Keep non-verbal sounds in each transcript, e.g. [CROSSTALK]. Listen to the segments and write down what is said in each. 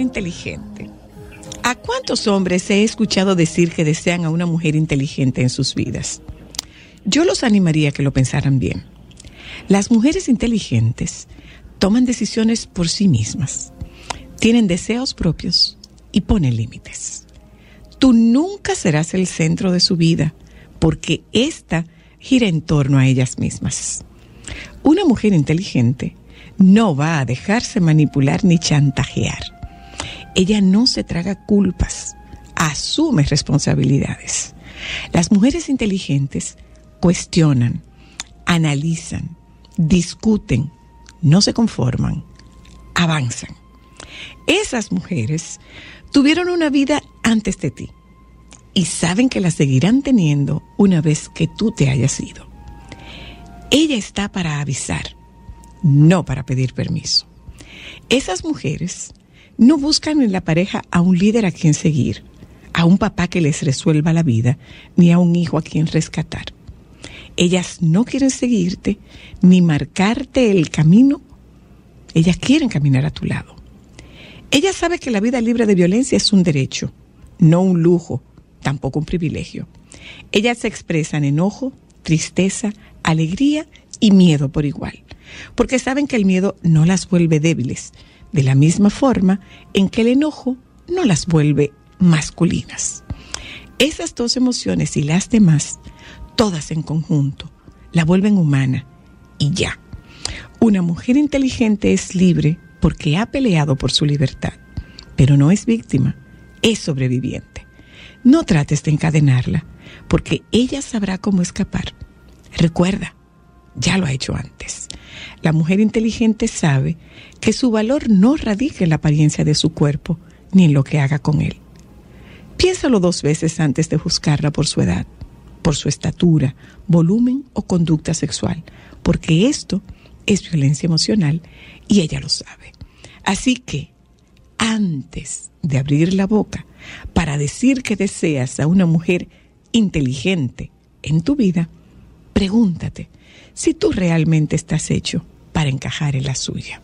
inteligente. ¿A cuántos hombres he escuchado decir que desean a una mujer inteligente en sus vidas? Yo los animaría a que lo pensaran bien. Las mujeres inteligentes toman decisiones por sí mismas, tienen deseos propios y ponen límites. Tú nunca serás el centro de su vida porque ésta gira en torno a ellas mismas. Una mujer inteligente no va a dejarse manipular ni chantajear. Ella no se traga culpas, asume responsabilidades. Las mujeres inteligentes cuestionan, analizan, discuten, no se conforman, avanzan. Esas mujeres tuvieron una vida antes de ti y saben que la seguirán teniendo una vez que tú te hayas ido. Ella está para avisar, no para pedir permiso. Esas mujeres no buscan en la pareja a un líder a quien seguir, a un papá que les resuelva la vida, ni a un hijo a quien rescatar. Ellas no quieren seguirte ni marcarte el camino. Ellas quieren caminar a tu lado. Ella sabe que la vida libre de violencia es un derecho, no un lujo, tampoco un privilegio. Ellas se expresan enojo, tristeza, alegría y miedo por igual, porque saben que el miedo no las vuelve débiles, de la misma forma en que el enojo no las vuelve masculinas. Esas dos emociones y las demás, todas en conjunto, la vuelven humana y ya. Una mujer inteligente es libre porque ha peleado por su libertad, pero no es víctima, es sobreviviente. No trates de encadenarla, porque ella sabrá cómo escapar. Recuerda, ya lo ha hecho antes. La mujer inteligente sabe que su valor no radica en la apariencia de su cuerpo ni en lo que haga con él. Piénsalo dos veces antes de juzgarla por su edad, por su estatura, volumen o conducta sexual, porque esto es violencia emocional y ella lo sabe. Así que, antes de abrir la boca para decir que deseas a una mujer inteligente en tu vida, pregúntate si tú realmente estás hecho para encajar en la suya.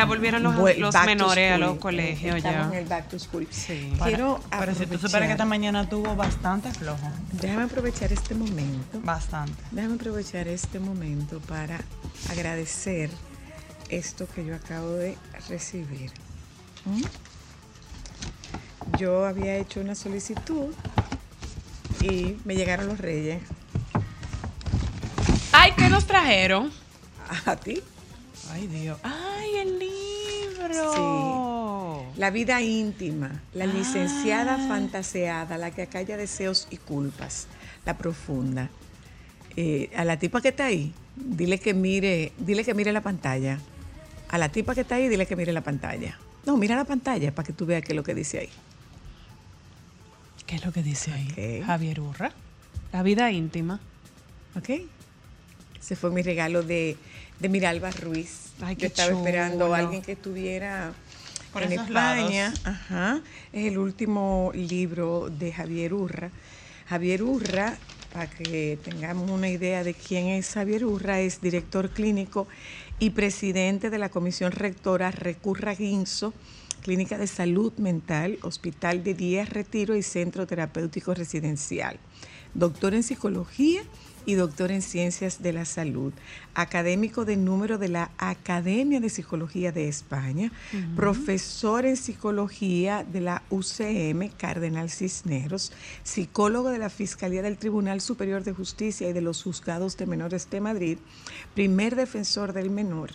Ya volvieron los, menores a los colegios Estamos ya. en el back to school. Sí. Quiero Pero si tú supieras que esta mañana tuvo bastante flojo. Déjame aprovechar este momento. Bastante. Déjame aprovechar este momento para agradecer esto que yo acabo de recibir. ¿Mm? Yo había hecho una solicitud y me llegaron los reyes. Ay, ¿qué nos trajeron? ¿A ti? Ay, Dios. Ay, el libro. La vida íntima, la licenciada Ah. fantaseada, la que acalla deseos y culpas, la profunda. Eh, a la tipa que está ahí, dile que mire, dile que mire la pantalla. A la tipa que está ahí, dile que mire la pantalla. No, mira la pantalla para que tú veas qué es lo que dice ahí. ¿Qué es lo que dice ahí? Javier Urra. La vida íntima. ¿Ok? Ese fue mi regalo de, de Miralba Ruiz. Ay, Yo estaba esperando a alguien que estuviera Por en España. Ajá. Es el último libro de Javier Urra. Javier Urra, para que tengamos una idea de quién es Javier Urra, es director clínico y presidente de la Comisión Rectora Recurra Guinzo, Clínica de Salud Mental, Hospital de Día Retiro y Centro Terapéutico Residencial. Doctor en Psicología y doctor en Ciencias de la Salud, académico de número de la Academia de Psicología de España, profesor en Psicología de la UCM, Cardenal Cisneros, psicólogo de la Fiscalía del Tribunal Superior de Justicia y de los Juzgados de Menores de Madrid, primer defensor del menor.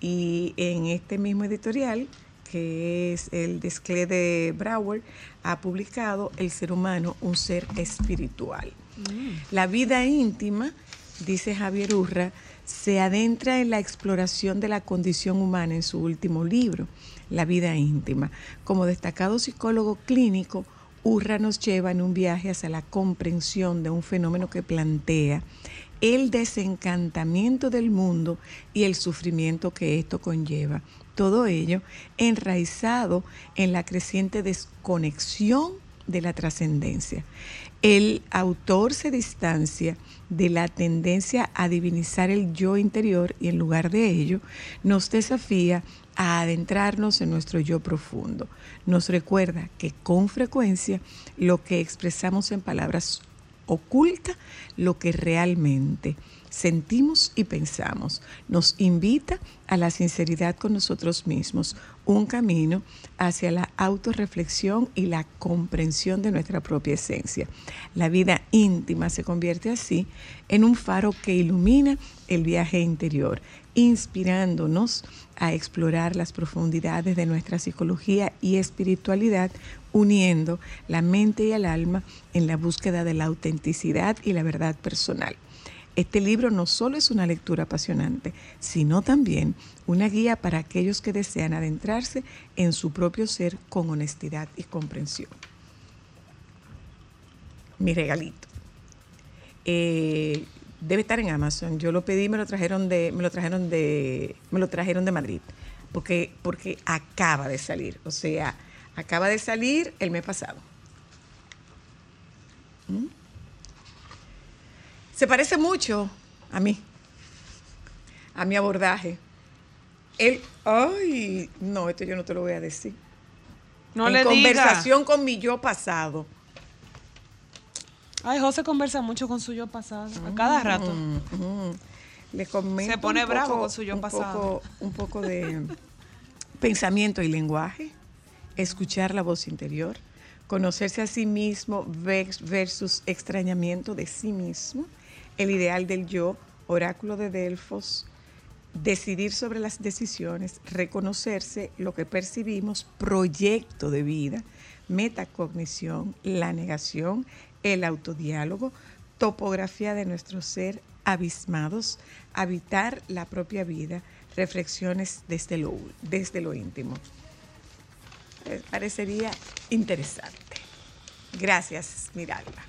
Y en este mismo editorial, que es el Desclé de Brouwer, ha publicado El ser humano, un ser espiritual. La vida íntima, dice Javier Urra, se adentra en la exploración de la condición humana en su último libro, La vida íntima. Como destacado psicólogo clínico, Urra nos lleva en un viaje hacia la comprensión de un fenómeno que plantea el desencantamiento del mundo y el sufrimiento que esto conlleva. Todo ello enraizado en la creciente desconexión de la trascendencia. El autor se distancia de la tendencia a divinizar el yo interior y en lugar de ello nos desafía a adentrarnos en nuestro yo profundo. Nos recuerda que con frecuencia lo que expresamos en palabras oculta lo que realmente sentimos y pensamos. Nos invita a la sinceridad con nosotros mismos, un camino hacia la autorreflexión y la comprensión de nuestra propia esencia. La vida íntima se convierte así en un faro que ilumina el viaje interior, inspirándonos a explorar las profundidades de nuestra psicología y espiritualidad, uniendo la mente y el alma en la búsqueda de la autenticidad y la verdad personal. Este libro no solo es una lectura apasionante, sino también una guía para aquellos que desean adentrarse en su propio ser con honestidad y comprensión. Mi regalito. Eh, debe estar en Amazon. Yo lo pedí, me lo trajeron de, me lo trajeron de, me lo trajeron de Madrid, porque, porque acaba de salir. O sea, acaba de salir el mes pasado. Se parece mucho a mí, a mi abordaje. El, ay, no, esto yo no te lo voy a decir. No en le diga. conversación con mi yo pasado. Ay, José conversa mucho con su yo pasado. A cada rato. Ujú. Le comento Se pone bravo poco- con su yo un pasado. Poco, un poco de pensamiento y lenguaje, escuchar la voz interior, conocerse a sí mismo vers- versus extrañamiento de sí mismo, el ideal del yo, oráculo de Delfos, decidir sobre las decisiones, reconocerse lo que percibimos, proyecto de vida, metacognición, la negación, el autodiálogo, topografía de nuestro ser, abismados, habitar la propia vida, reflexiones desde lo, íntimo. Eh, Parecería interesante. Gracias, Miralba.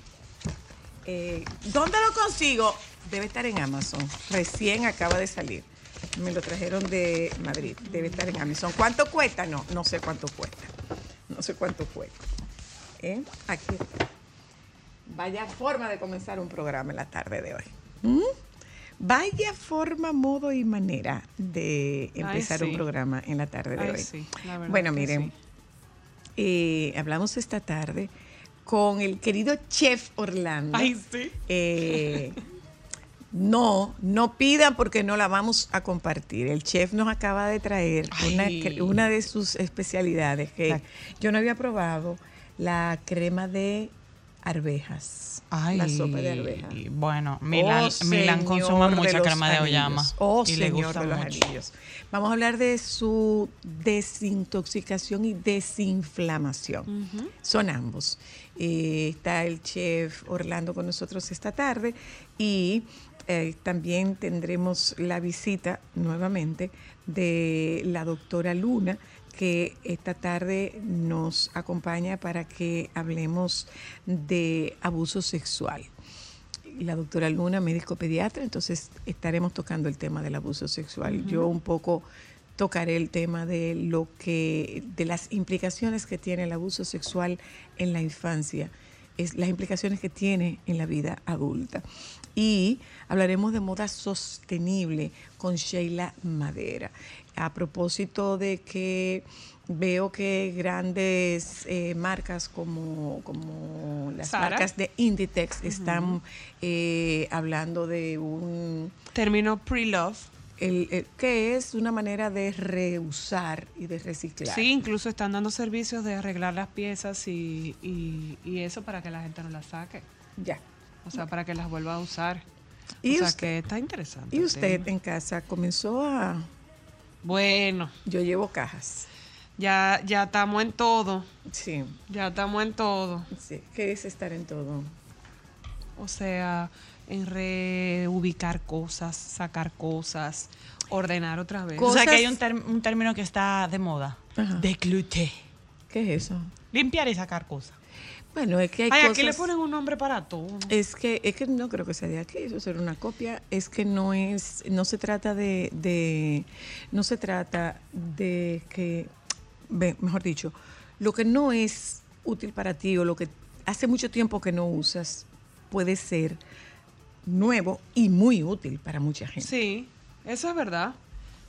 Eh, ¿Dónde lo consigo? Debe estar en Amazon. Recién acaba de salir. Me lo trajeron de Madrid. Debe estar en Amazon. ¿Cuánto cuesta? No, no sé cuánto cuesta. No sé cuánto cuesta. ¿Eh? Aquí está. Vaya forma de comenzar un programa en la tarde de hoy. ¿Mm? Vaya forma, modo y manera de empezar un sí. programa en la tarde de Ay, hoy. sí, la verdad bueno, miren, sí. eh, hablamos esta tarde con el querido chef Orlando. Ay, sí. Eh, no, no pidan porque no la vamos a compartir. El chef nos acaba de traer una, de sus especialidades que yo no había probado, la crema de arvejas. Ay, la sopa de arvejas. Bueno, Milan, Oh, Milan consume señor mucha crema de oyama. Oh, y le señor gusta de los mucho. anillos. Vamos a hablar de su desintoxicación y desinflamación. Son ambos. Eh, está el chef Orlando con nosotros esta tarde y eh, también tendremos la visita nuevamente de la doctora Luna, que esta tarde nos acompaña para que hablemos de abuso sexual la doctora Luna, médico pediatra, entonces estaremos tocando el tema del abuso sexual. Yo un poco tocaré el tema de lo que, de las implicaciones que tiene el abuso sexual en la infancia, es las implicaciones que tiene en la vida adulta. Y hablaremos de moda sostenible con Sheila Madera. A propósito de que veo que grandes eh, marcas como, como las marcas de Inditex están eh, hablando de un Término pre-love. el, el- que es una manera de reusar y de reciclar. Sí, incluso están dando servicios de arreglar las piezas y, y- y eso para que la gente no las saque. Ya. O sea, para que las vuelva a usar. ¿Y o sea, usted- que está interesante. Y usted tema. en casa comenzó a... Bueno, Yo llevo cajas. ya, ya estamos en todo. Sí, Ya estamos en todo. sí. ¿Qué es estar en todo? O sea, en reubicar cosas, sacar cosas, ordenar otra vez. O sea que hay un término que está de moda. Ajá. Decluté. ¿Qué es eso? Limpiar y sacar cosas. Bueno, es que hay Ay, cosas... aquí le ponen un nombre para todo. Es que, es que no creo que sea de aquí, eso será una copia. Es que no es, no se trata de, de no se trata de que, mejor dicho, lo que no es útil para ti o lo que hace mucho tiempo que no usas puede ser nuevo y muy útil para mucha gente. Sí, eso es verdad.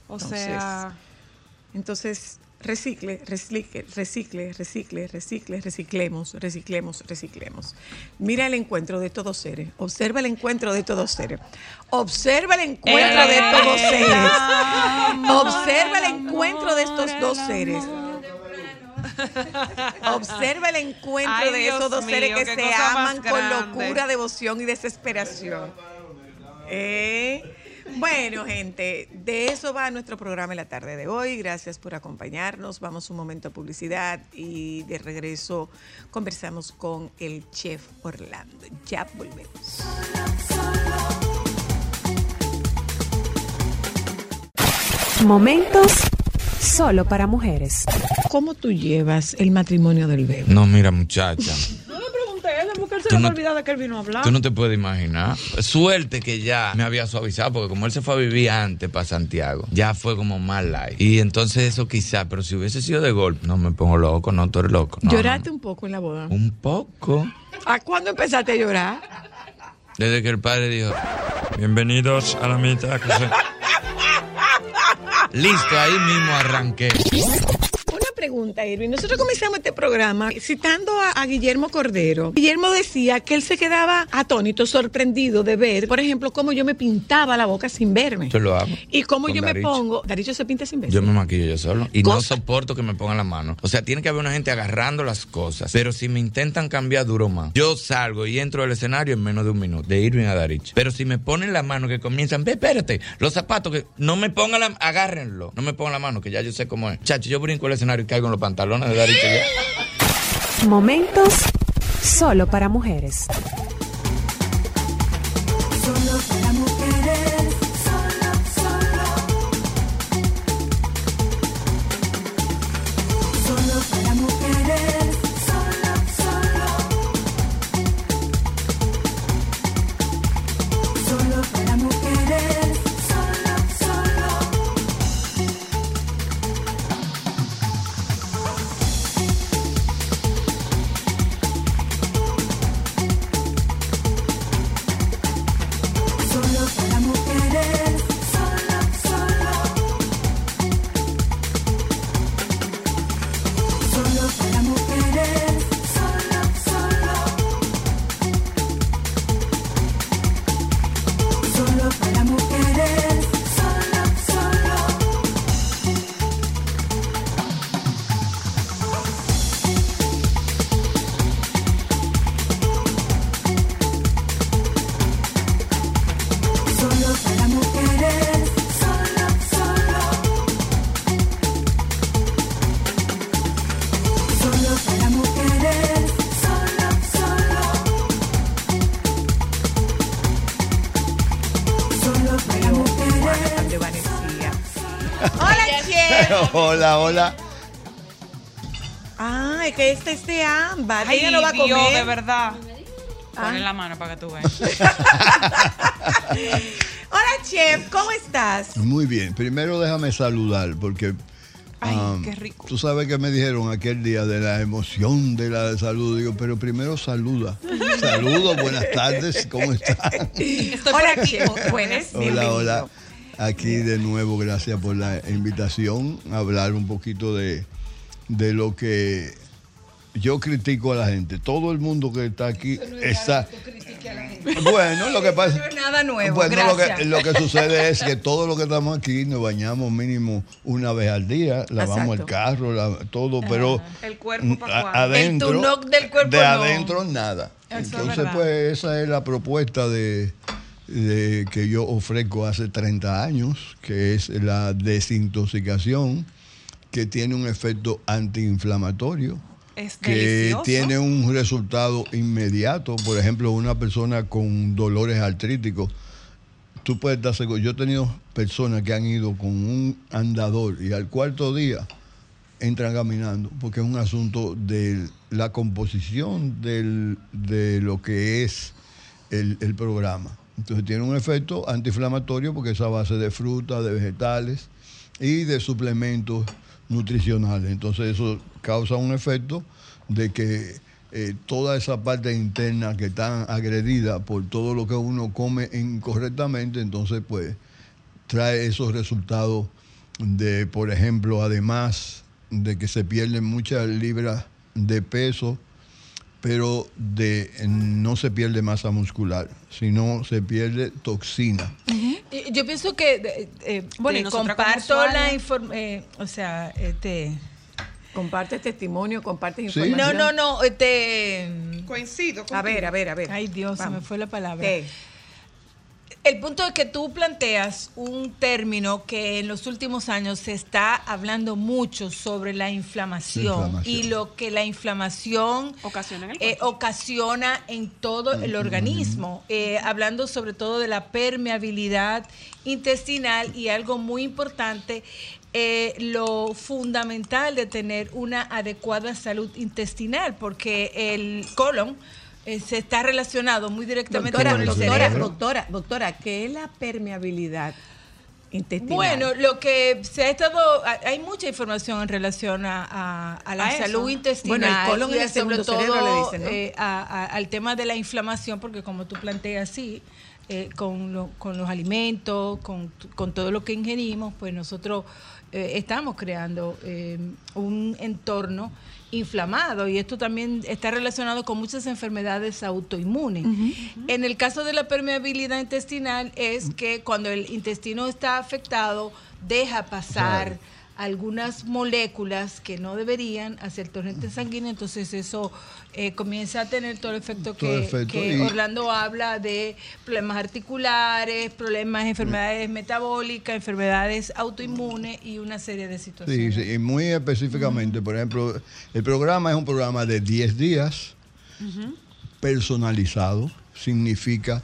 O Entonces, sea, Entonces, recicle, recicle, recicle, recicle, recicle, reciclemos, reciclemos, reciclemos. Mira el encuentro de todos seres. Observa el encuentro de todos seres. Observa el encuentro de todos seres. Observa el encuentro de estos dos seres. Observa el encuentro Ay, de esos dos seres que se aman con locura, devoción y desesperación. ¿Eh? Bueno, gente, de eso va nuestro programa en la tarde de hoy. Gracias por acompañarnos. Vamos un momento a publicidad y de regreso conversamos con el chef Orlando. Ya volvemos. Momentos solo para mujeres. ¿Cómo tú llevas el matrimonio del bebé? No, mira, muchacha, [LAUGHS] no le pregunté a él porque él se le no- de que él vino a hablar. tú no te puedes imaginar. Suerte que ya me había suavizado, porque como él se fue a vivir antes para Santiago, ya fue como más light. Y entonces eso quizá, pero si hubiese sido de golpe, no me pongo loco, no, tú eres loco. No, ¿Lloraste no. un poco en la boda? Un poco. ¿A cuándo empezaste a llorar? Desde que el padre dijo, Bienvenidos a la mitad. que se- [LAUGHS] listo, ahí mismo arranqué. Pregunta, Irving. Nosotros comenzamos este programa citando a, a Guillermo Cordero. Guillermo decía que él se quedaba atónito, sorprendido de ver, por ejemplo, cómo yo me pintaba la boca sin verme. Yo lo hago. Y cómo yo me Daricho. pongo. Daricho se pinta sin verse. Yo me maquillo yo solo. Y no soporto que me pongan la mano. O sea, tiene que haber una gente agarrando las cosas. Pero si me intentan cambiar, duro más. Yo salgo y entro al escenario en menos de un minuto, de Irving a Darich. Pero si me ponen la mano que comienzan, ve, espérate, los zapatos que no me pongan la agárrenlo. No me pongan la mano, que ya yo sé cómo es. Chacho, yo brinco el escenario caigo en los pantalones de Darich. ya. Momentos solo para mujeres. Solo para mujeres, Hola, hola. Ah, es que este es de ámbar. Ay, Ella no va a Dios, comer. de verdad. Ponle la mano para que tú veas. [LAUGHS] Hola, chef, ¿cómo estás? Muy bien. Primero déjame saludar porque Ay, um, qué rico. tú sabes que me dijeron aquel día de la emoción de la salud. Digo, pero primero saluda. Saludos, buenas tardes, ¿cómo están? [LAUGHS] Hola, chef. Buenas, Hola, bienvenido. Aquí de nuevo, gracias por la invitación a hablar un poquito de, de lo que yo critico a la gente. Todo el mundo que está aquí está... Bueno, lo que pasa... No es nada nuevo, Bueno, lo que, lo que sucede es que todos los que estamos aquí nos bañamos mínimo una vez al día, lavamos el carro, la- todo, pero El cuerpo pa' a- cuándo. adentro, El tunoc del cuerpo de no. adentro nada. Eso es Entonces, pues esa es la propuesta de, de que yo ofrezco hace 30 años, que es la desintoxicación, que tiene un efecto antiinflamatorio Es que delicioso. tiene un resultado inmediato. Por ejemplo, una persona con dolores artríticos, tú puedes estar seguro. Yo he tenido personas que han ido con un andador y al cuarto día entran caminando, porque es un asunto de la composición del- de lo que es el, el programa. Entonces tiene un efecto antiinflamatorio porque es a base de frutas, de vegetales y de suplementos nutricionales. Entonces eso causa un efecto de que eh, toda esa parte interna que está agredida por todo lo que uno come incorrectamente, entonces pues trae esos resultados de, por ejemplo, además de que se pierden muchas libras de peso, pero de no se pierde masa muscular, sino se pierde toxina. Y Yo pienso que, eh, eh, Bueno, y comparto la información, o sea, este... Comparte testimonio, comparte Sí. información. No, no, no, este... Coincido A ver, a ver, a ver. Ay Dios, se me fue la palabra. ¿Qué? El punto es que tú planteas un término que en los últimos años se está hablando mucho sobre la inflamación, Inflamación. y lo que la inflamación Ocasiona en el eh, cuerpo. ocasiona en todo el organismo, Eh, hablando sobre todo de la permeabilidad intestinal y algo muy importante, eh, lo fundamental de tener una adecuada salud intestinal, porque el colon eh, se está relacionado muy directamente Doctora, con el doctora, cerebro. doctora, doctora, ¿qué es la permeabilidad intestinal? Bueno, lo que se ha estado, ha- hay mucha información en relación a, a- a la A eso. salud intestinal Bueno, el colon y el sobre todo le dicen, ¿no? eh, al tema de la inflamación, porque como tú planteas, sí, eh, con, lo- con los alimentos, con, con todo lo que ingerimos, pues nosotros eh, estamos creando un entorno inflamado y esto también está relacionado con muchas enfermedades autoinmunes. En el caso de la permeabilidad intestinal es que cuando el intestino está afectado deja pasar Claro. Algunas moléculas que no deberían hacia el torrente sanguíneo, entonces eso eh, comienza a tener todo el efecto Todo que, el efecto que y- Orlando habla de problemas articulares, problemas, enfermedades metabólicas, enfermedades autoinmunes y una serie de Sí, situaciones. sí, y muy específicamente, por ejemplo, el programa es un programa de 10 días, personalizado, significa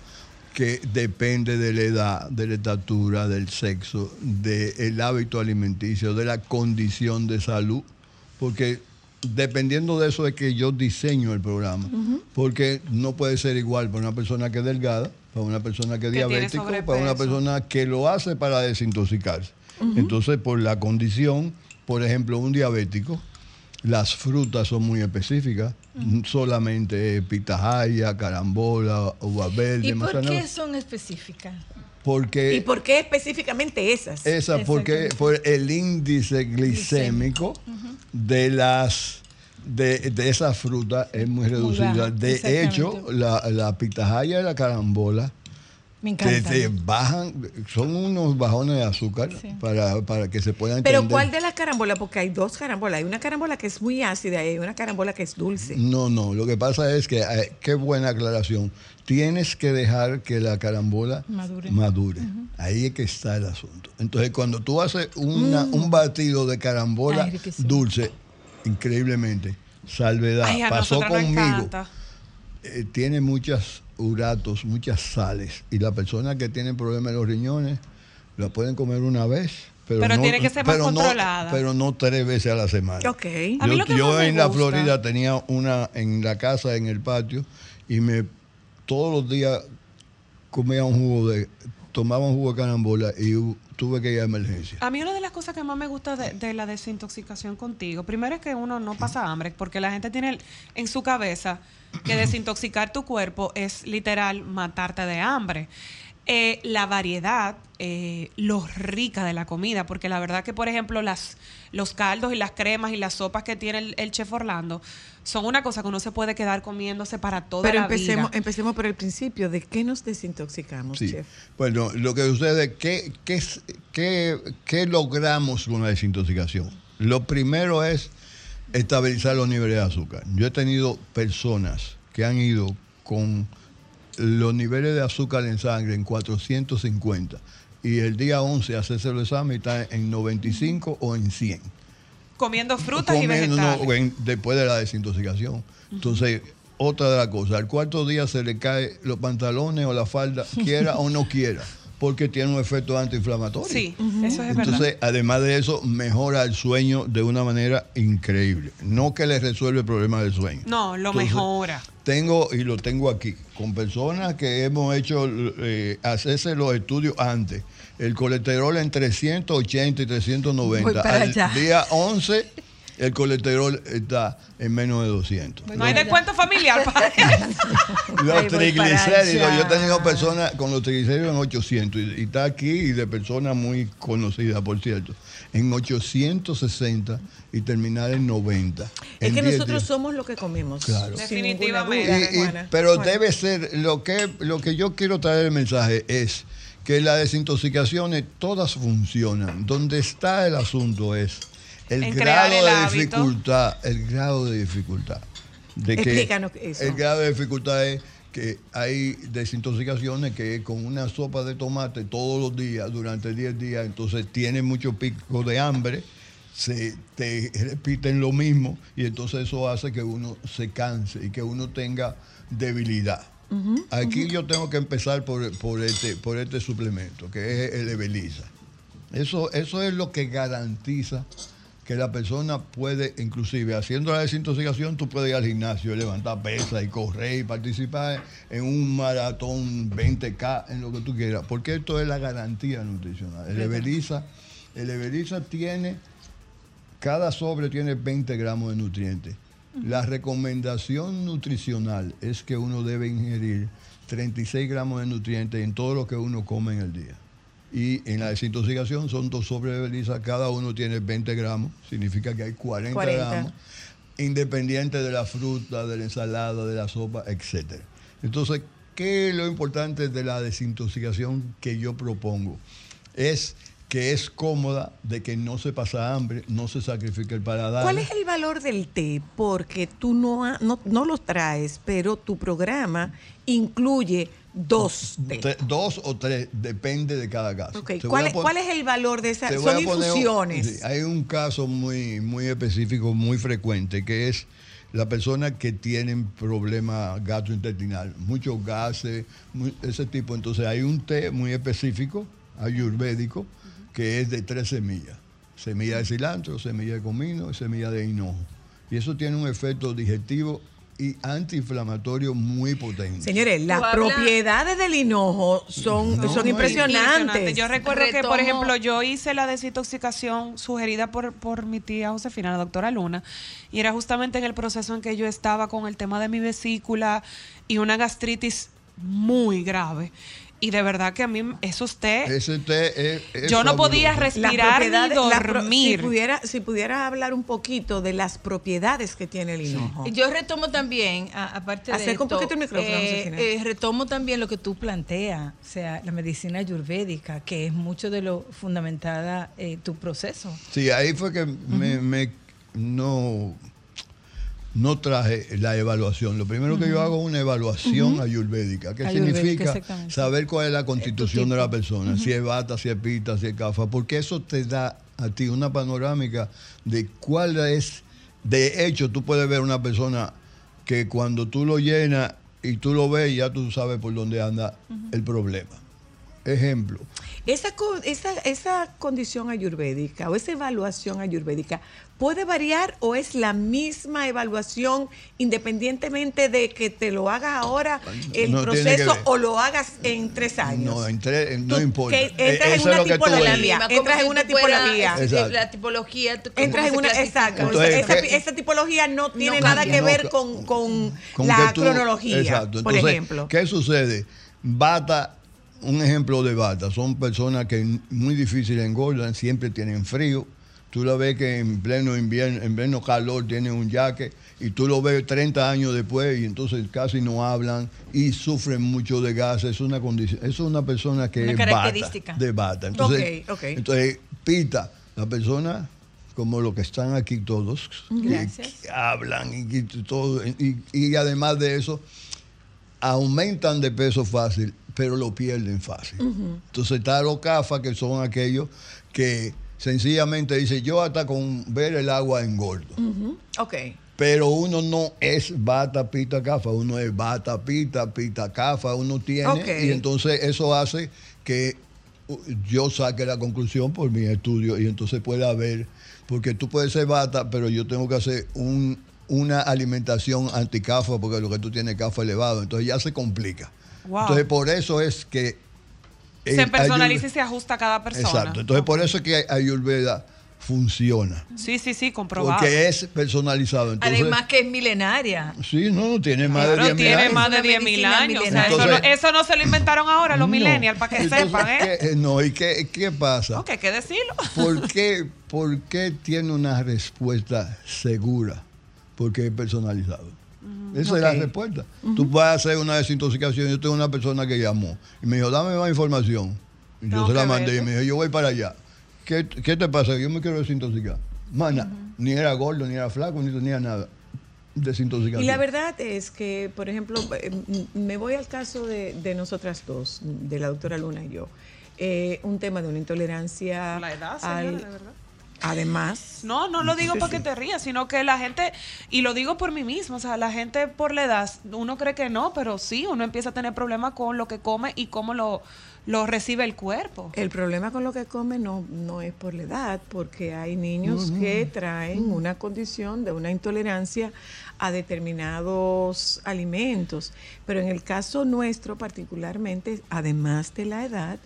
que depende de la edad, de la estatura, del sexo, del hábito alimenticio, de la condición de salud, porque dependiendo de eso es que yo diseño el programa, porque no puede ser igual para una persona que es delgada, para una persona que es diabético, para una persona que lo hace para desintoxicarse. Entonces, por la condición, por ejemplo, un diabético, las frutas son muy específicas, solamente pitahaya, carambola, uva verde, ¿Y por qué son específicas? porque ¿Y por qué específicamente esas? esa porque por el índice glicémico de las de, de esas frutas es muy reducida. de hecho, la, la pitahaya y la carambola Me encanta. te bajan, son unos bajones de azúcar Sí. para, para que se puedan Pero entender. ¿cuál de las carambolas? Porque hay dos carambolas. Hay una carambola que es muy ácida y hay una carambola que es dulce. No, no, lo que pasa es que, eh, qué buena aclaración, tienes que dejar que la carambola Madure. madure. Ahí es que está el asunto. Entonces, cuando tú haces una- un batido de carambola Ay, dulce, increíblemente, salvedad, Ay, pasó conmigo, eh, tiene muchos uratos, muchas sales, y la persona que tiene problemas en los riñones la pueden comer una vez. Pero, Pero no, tiene que ser más pero no- controlada. pero no tres veces a la semana. Ok. A mí Yo, lo que yo más me en la gusta- Florida tenía una en la casa, en el patio, y me todos los días comía un jugo de, tomaba un jugo de carambola y tuve que ir a emergencia. A mí una de las cosas que más me gusta de, de la desintoxicación contigo, primero es que uno no pasa hambre, porque la gente tiene en su cabeza que [CLEARS THROAT] desintoxicar tu cuerpo es literal matarte de hambre. Eh, la variedad, eh, lo rica de la comida, porque la verdad que, por ejemplo, las, los caldos y las cremas y las sopas que tiene el, el chef Orlando son una cosa que uno se puede quedar comiéndose para toda Pero la empecemos, vida. empecemos por el principio. ¿De qué nos desintoxicamos, Sí. chef? Bueno, lo que sucede, ¿qué, qué, es- qué, qué logramos con la desintoxicación? Lo primero es estabilizar los niveles de azúcar. Yo he tenido personas que han ido con los niveles de azúcar en sangre en 450 y el día 11 hacerse el examen y está en 95 o en 100 Comiendo frutas y vegetales. no, en- después de la desintoxicación. Entonces, otra de las cosas, al cuarto día se le cae los pantalones o la falda, [LAUGHS] quiera o no quiera, porque tiene un efecto antiinflamatorio. Sí, eso es verdad. Entonces, además de eso, mejora el sueño de una manera increíble. No que le resuelve el problema del sueño. No, lo Entonces, mejora. Tengo, y lo tengo aquí, con personas que hemos hecho eh, hacerse los estudios antes. El colesterol en 380 y 390. Voy para Al allá. día 11, el colesterol está en menos de 200. No hay descuento familiar [LAUGHS] para Los triglicéridos, yo he tenido personas con los triglicéridos en 800 y, y está aquí y de personas muy conocidas, por cierto, en 860 y terminar en 90. Es en que 10 nosotros somos lo que comemos. Claro. Definitivamente. Y- y- pero debe ser, lo que, lo que yo quiero traer el mensaje es que las desintoxicaciones todas funcionan. Donde está el asunto es el En grado el de hábito. dificultad, el grado de dificultad. De que Explícanos eso. El grado de dificultad es que hay desintoxicaciones que con una sopa de tomate todos los días, durante 10 días, entonces tiene mucho pico de hambre, se te repiten lo mismo y entonces eso hace que uno se canse y que uno tenga debilidad. Aquí yo tengo que empezar por, por este, por este suplemento, que es el Ebeliza. Eso, eso es lo que garantiza que la persona puede, inclusive haciendo la desintoxicación, tú puedes ir al gimnasio, levantar pesas y correr y participar en un maratón 20K, en lo que tú quieras, porque esto es la garantía nutricional. El Ebeliza, el Ebeliza tiene, cada sobre tiene 20 gramos de nutrientes. La recomendación nutricional es que uno debe ingerir 36 gramos de nutrientes en todo lo que uno come en el día. Y en la desintoxicación son dos sobres de Belisa, cada uno tiene 20 gramos, significa que hay 40, 40. gramos, independiente de la fruta, de la ensalada, de la sopa, etc. Entonces, ¿qué es lo importante de la desintoxicación que yo propongo? Es que es cómoda, de que no se pasa hambre, no se sacrifica el paladar. ¿Cuál es el valor del té? Porque tú no, ha- no, no lo traes, pero tu programa incluye dos té. Dos o tres, depende de cada caso. ¿Cuál, es, pon- cuál es el valor de esa? te voy Son poner infusiones. hay un caso muy, muy específico, muy frecuente, que es la persona que tienen problema gastrointestinal, muchos gases, muy- ese tipo. Entonces hay un té muy específico, ayurvédico, que es de tres semillas. Semilla de cilantro, semilla de comino y semilla de hinojo. Y eso tiene un efecto digestivo y antiinflamatorio muy potente. Señores, las propiedades del hinojo son, No, son no, impresionantes. Yo recuerdo que, por ejemplo, yo hice la desintoxicación sugerida por, por mi tía Josefina, la doctora Luna, y era justamente en el proceso en que yo estaba con el tema de mi vesícula y una gastritis muy grave. Y de verdad que a mí esos té, Ese té es, es yo no podía fabuloso. Respirar ni la pro- dormir. si, pudiera, si pudieras hablar un poquito de las propiedades que tiene el hinojo. Yo retomo también, aparte de Acerca un esto, poquito el micrófono, eh, eh, retomo también lo que tú planteas, o sea, la medicina ayurvédica, que es mucho de lo fundamentada eh, tu proceso. Sí, ahí fue que me, me- no, no traje la evaluación. Lo primero que yo hago es una evaluación ayurvédica. ¿Qué Ayurvédica, significa? Saber cuál es la constitución de la persona, si es bata, si es pita, si es cafa, porque eso te da a ti una panorámica de cuál es. De hecho, tú puedes ver una persona que cuando tú lo llenas y tú lo ves, ya tú sabes por dónde anda el problema. Ejemplo, Esa, esa, esa condición ayurvédica o esa evaluación ayurvédica puede variar o es la misma evaluación independientemente de que te lo hagas ahora el No proceso o lo hagas en tres años. no, entre- no Tú- importa. que Eh, entras en una tipología. entras si en una tipología. eh. La tipología. tú- Entras en una, exacto. Entonces, esa, esa tipología no tiene nada que No, ver con, con con la tú- cronología, Exacto. por Entonces, ejemplo. ¿Qué sucede? Bata, un ejemplo de bata, son personas que muy difíciles engordan, siempre tienen frío. Tú lo ves que en pleno invierno, en pleno calor tienen un jaque y tú lo ves 30 años después y entonces casi no hablan y sufren mucho de gas. Es una condición, es una persona que Una es bata, característica. de bata. Entonces, pita, la persona como los que están aquí todos, que- hablan y, que todo, y, y además de eso, aumentan de peso fácil, pero lo pierden fácil. Entonces está los CAFA, que son aquellos que sencillamente dicen, yo hasta con ver el agua engordo. Ok. Pero uno no es bata, pita, cafa, uno es bata, pita, pita, cafa, uno tiene, y entonces eso hace que uh, yo saque la conclusión por mi estudio y entonces pueda ver, porque tú puedes ser bata, pero yo tengo que hacer un, una alimentación anticafa, porque lo que tú tienes es cafa elevado, entonces ya se complica. Wow. Entonces por eso es que... Se eh, personaliza y se ajusta a cada persona. Exacto, entonces por eso es que Ayurveda funciona, Sí, sí, sí, comprobado. porque es personalizado. Entonces, Además que es milenaria. Sí, no, no, tiene más Claro, de 10 mil tiene años. más de Una 10 mil años. O sea, milenaria. eso, Entonces- no, eso no se lo inventaron ahora los No. millennials, para que Entonces, sepan, ¿eh? ¿qué- no, ¿y qué, qué pasa? Ok, hay que decirlo. ¿Por [LAUGHS] qué, ¿Por qué tiene una respuesta segura? Porque es personalizado. Esa es la respuesta. Tú puedes hacer una desintoxicación. Yo tengo una persona que llamó y me dijo, dame más información. Y yo se la mandé y me dijo, yo voy para allá. ¿Qué, qué te pasa? Yo me quiero desintoxicar. Mana, ni era gordo, ni era flaco, ni tenía nada. Desintoxicación. Y la verdad es que, por ejemplo, eh, me voy al caso de, de nosotras dos, de la doctora Luna y yo. Eh, un tema de una intolerancia La edad, al- señora, de verdad. Además No, no lo digo Sí, para sí. que te rías, sino que la gente, y lo digo por mí mismo, o sea, la gente por la edad, uno cree que no, pero sí, uno empieza a tener problemas con lo que come y cómo lo, lo recibe el cuerpo. el problema con lo que come no, no es por la edad, porque hay niños que traen una condición de una intolerancia a determinados alimentos. Pero en el caso nuestro particularmente, además de la edad,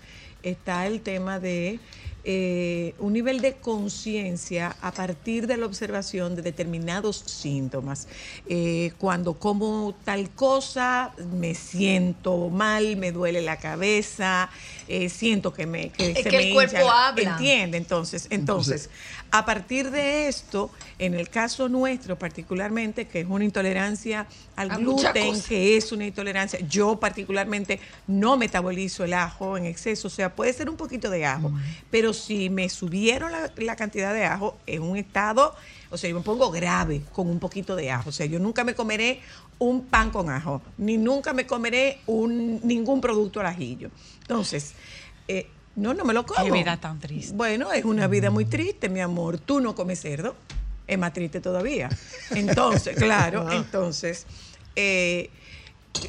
está el tema de eh, un nivel de conciencia a partir de la observación de determinados síntomas. Eh, cuando como tal cosa, me siento mal, me duele la cabeza, eh, siento que me que Es se que me el cuerpo hincha habla. Entiende, entonces, entonces, a partir de esto, en el caso nuestro particularmente, que es una intolerancia al A gluten, que es una intolerancia, yo particularmente no metabolizo el ajo en exceso, o sea, puede ser un poquito de ajo, pero si me subieron la, la cantidad de ajo en un estado, o sea, yo me pongo grave con un poquito de ajo, o sea, yo nunca me comeré un pan con ajo, ni nunca me comeré un, ningún producto al ajillo. Entonces, eh, no, no me lo como. Qué vida tan triste. Bueno, es una vida muy triste, mi amor. Tú no comes cerdo, es más triste todavía. Entonces, claro, [LAUGHS] entonces, eh,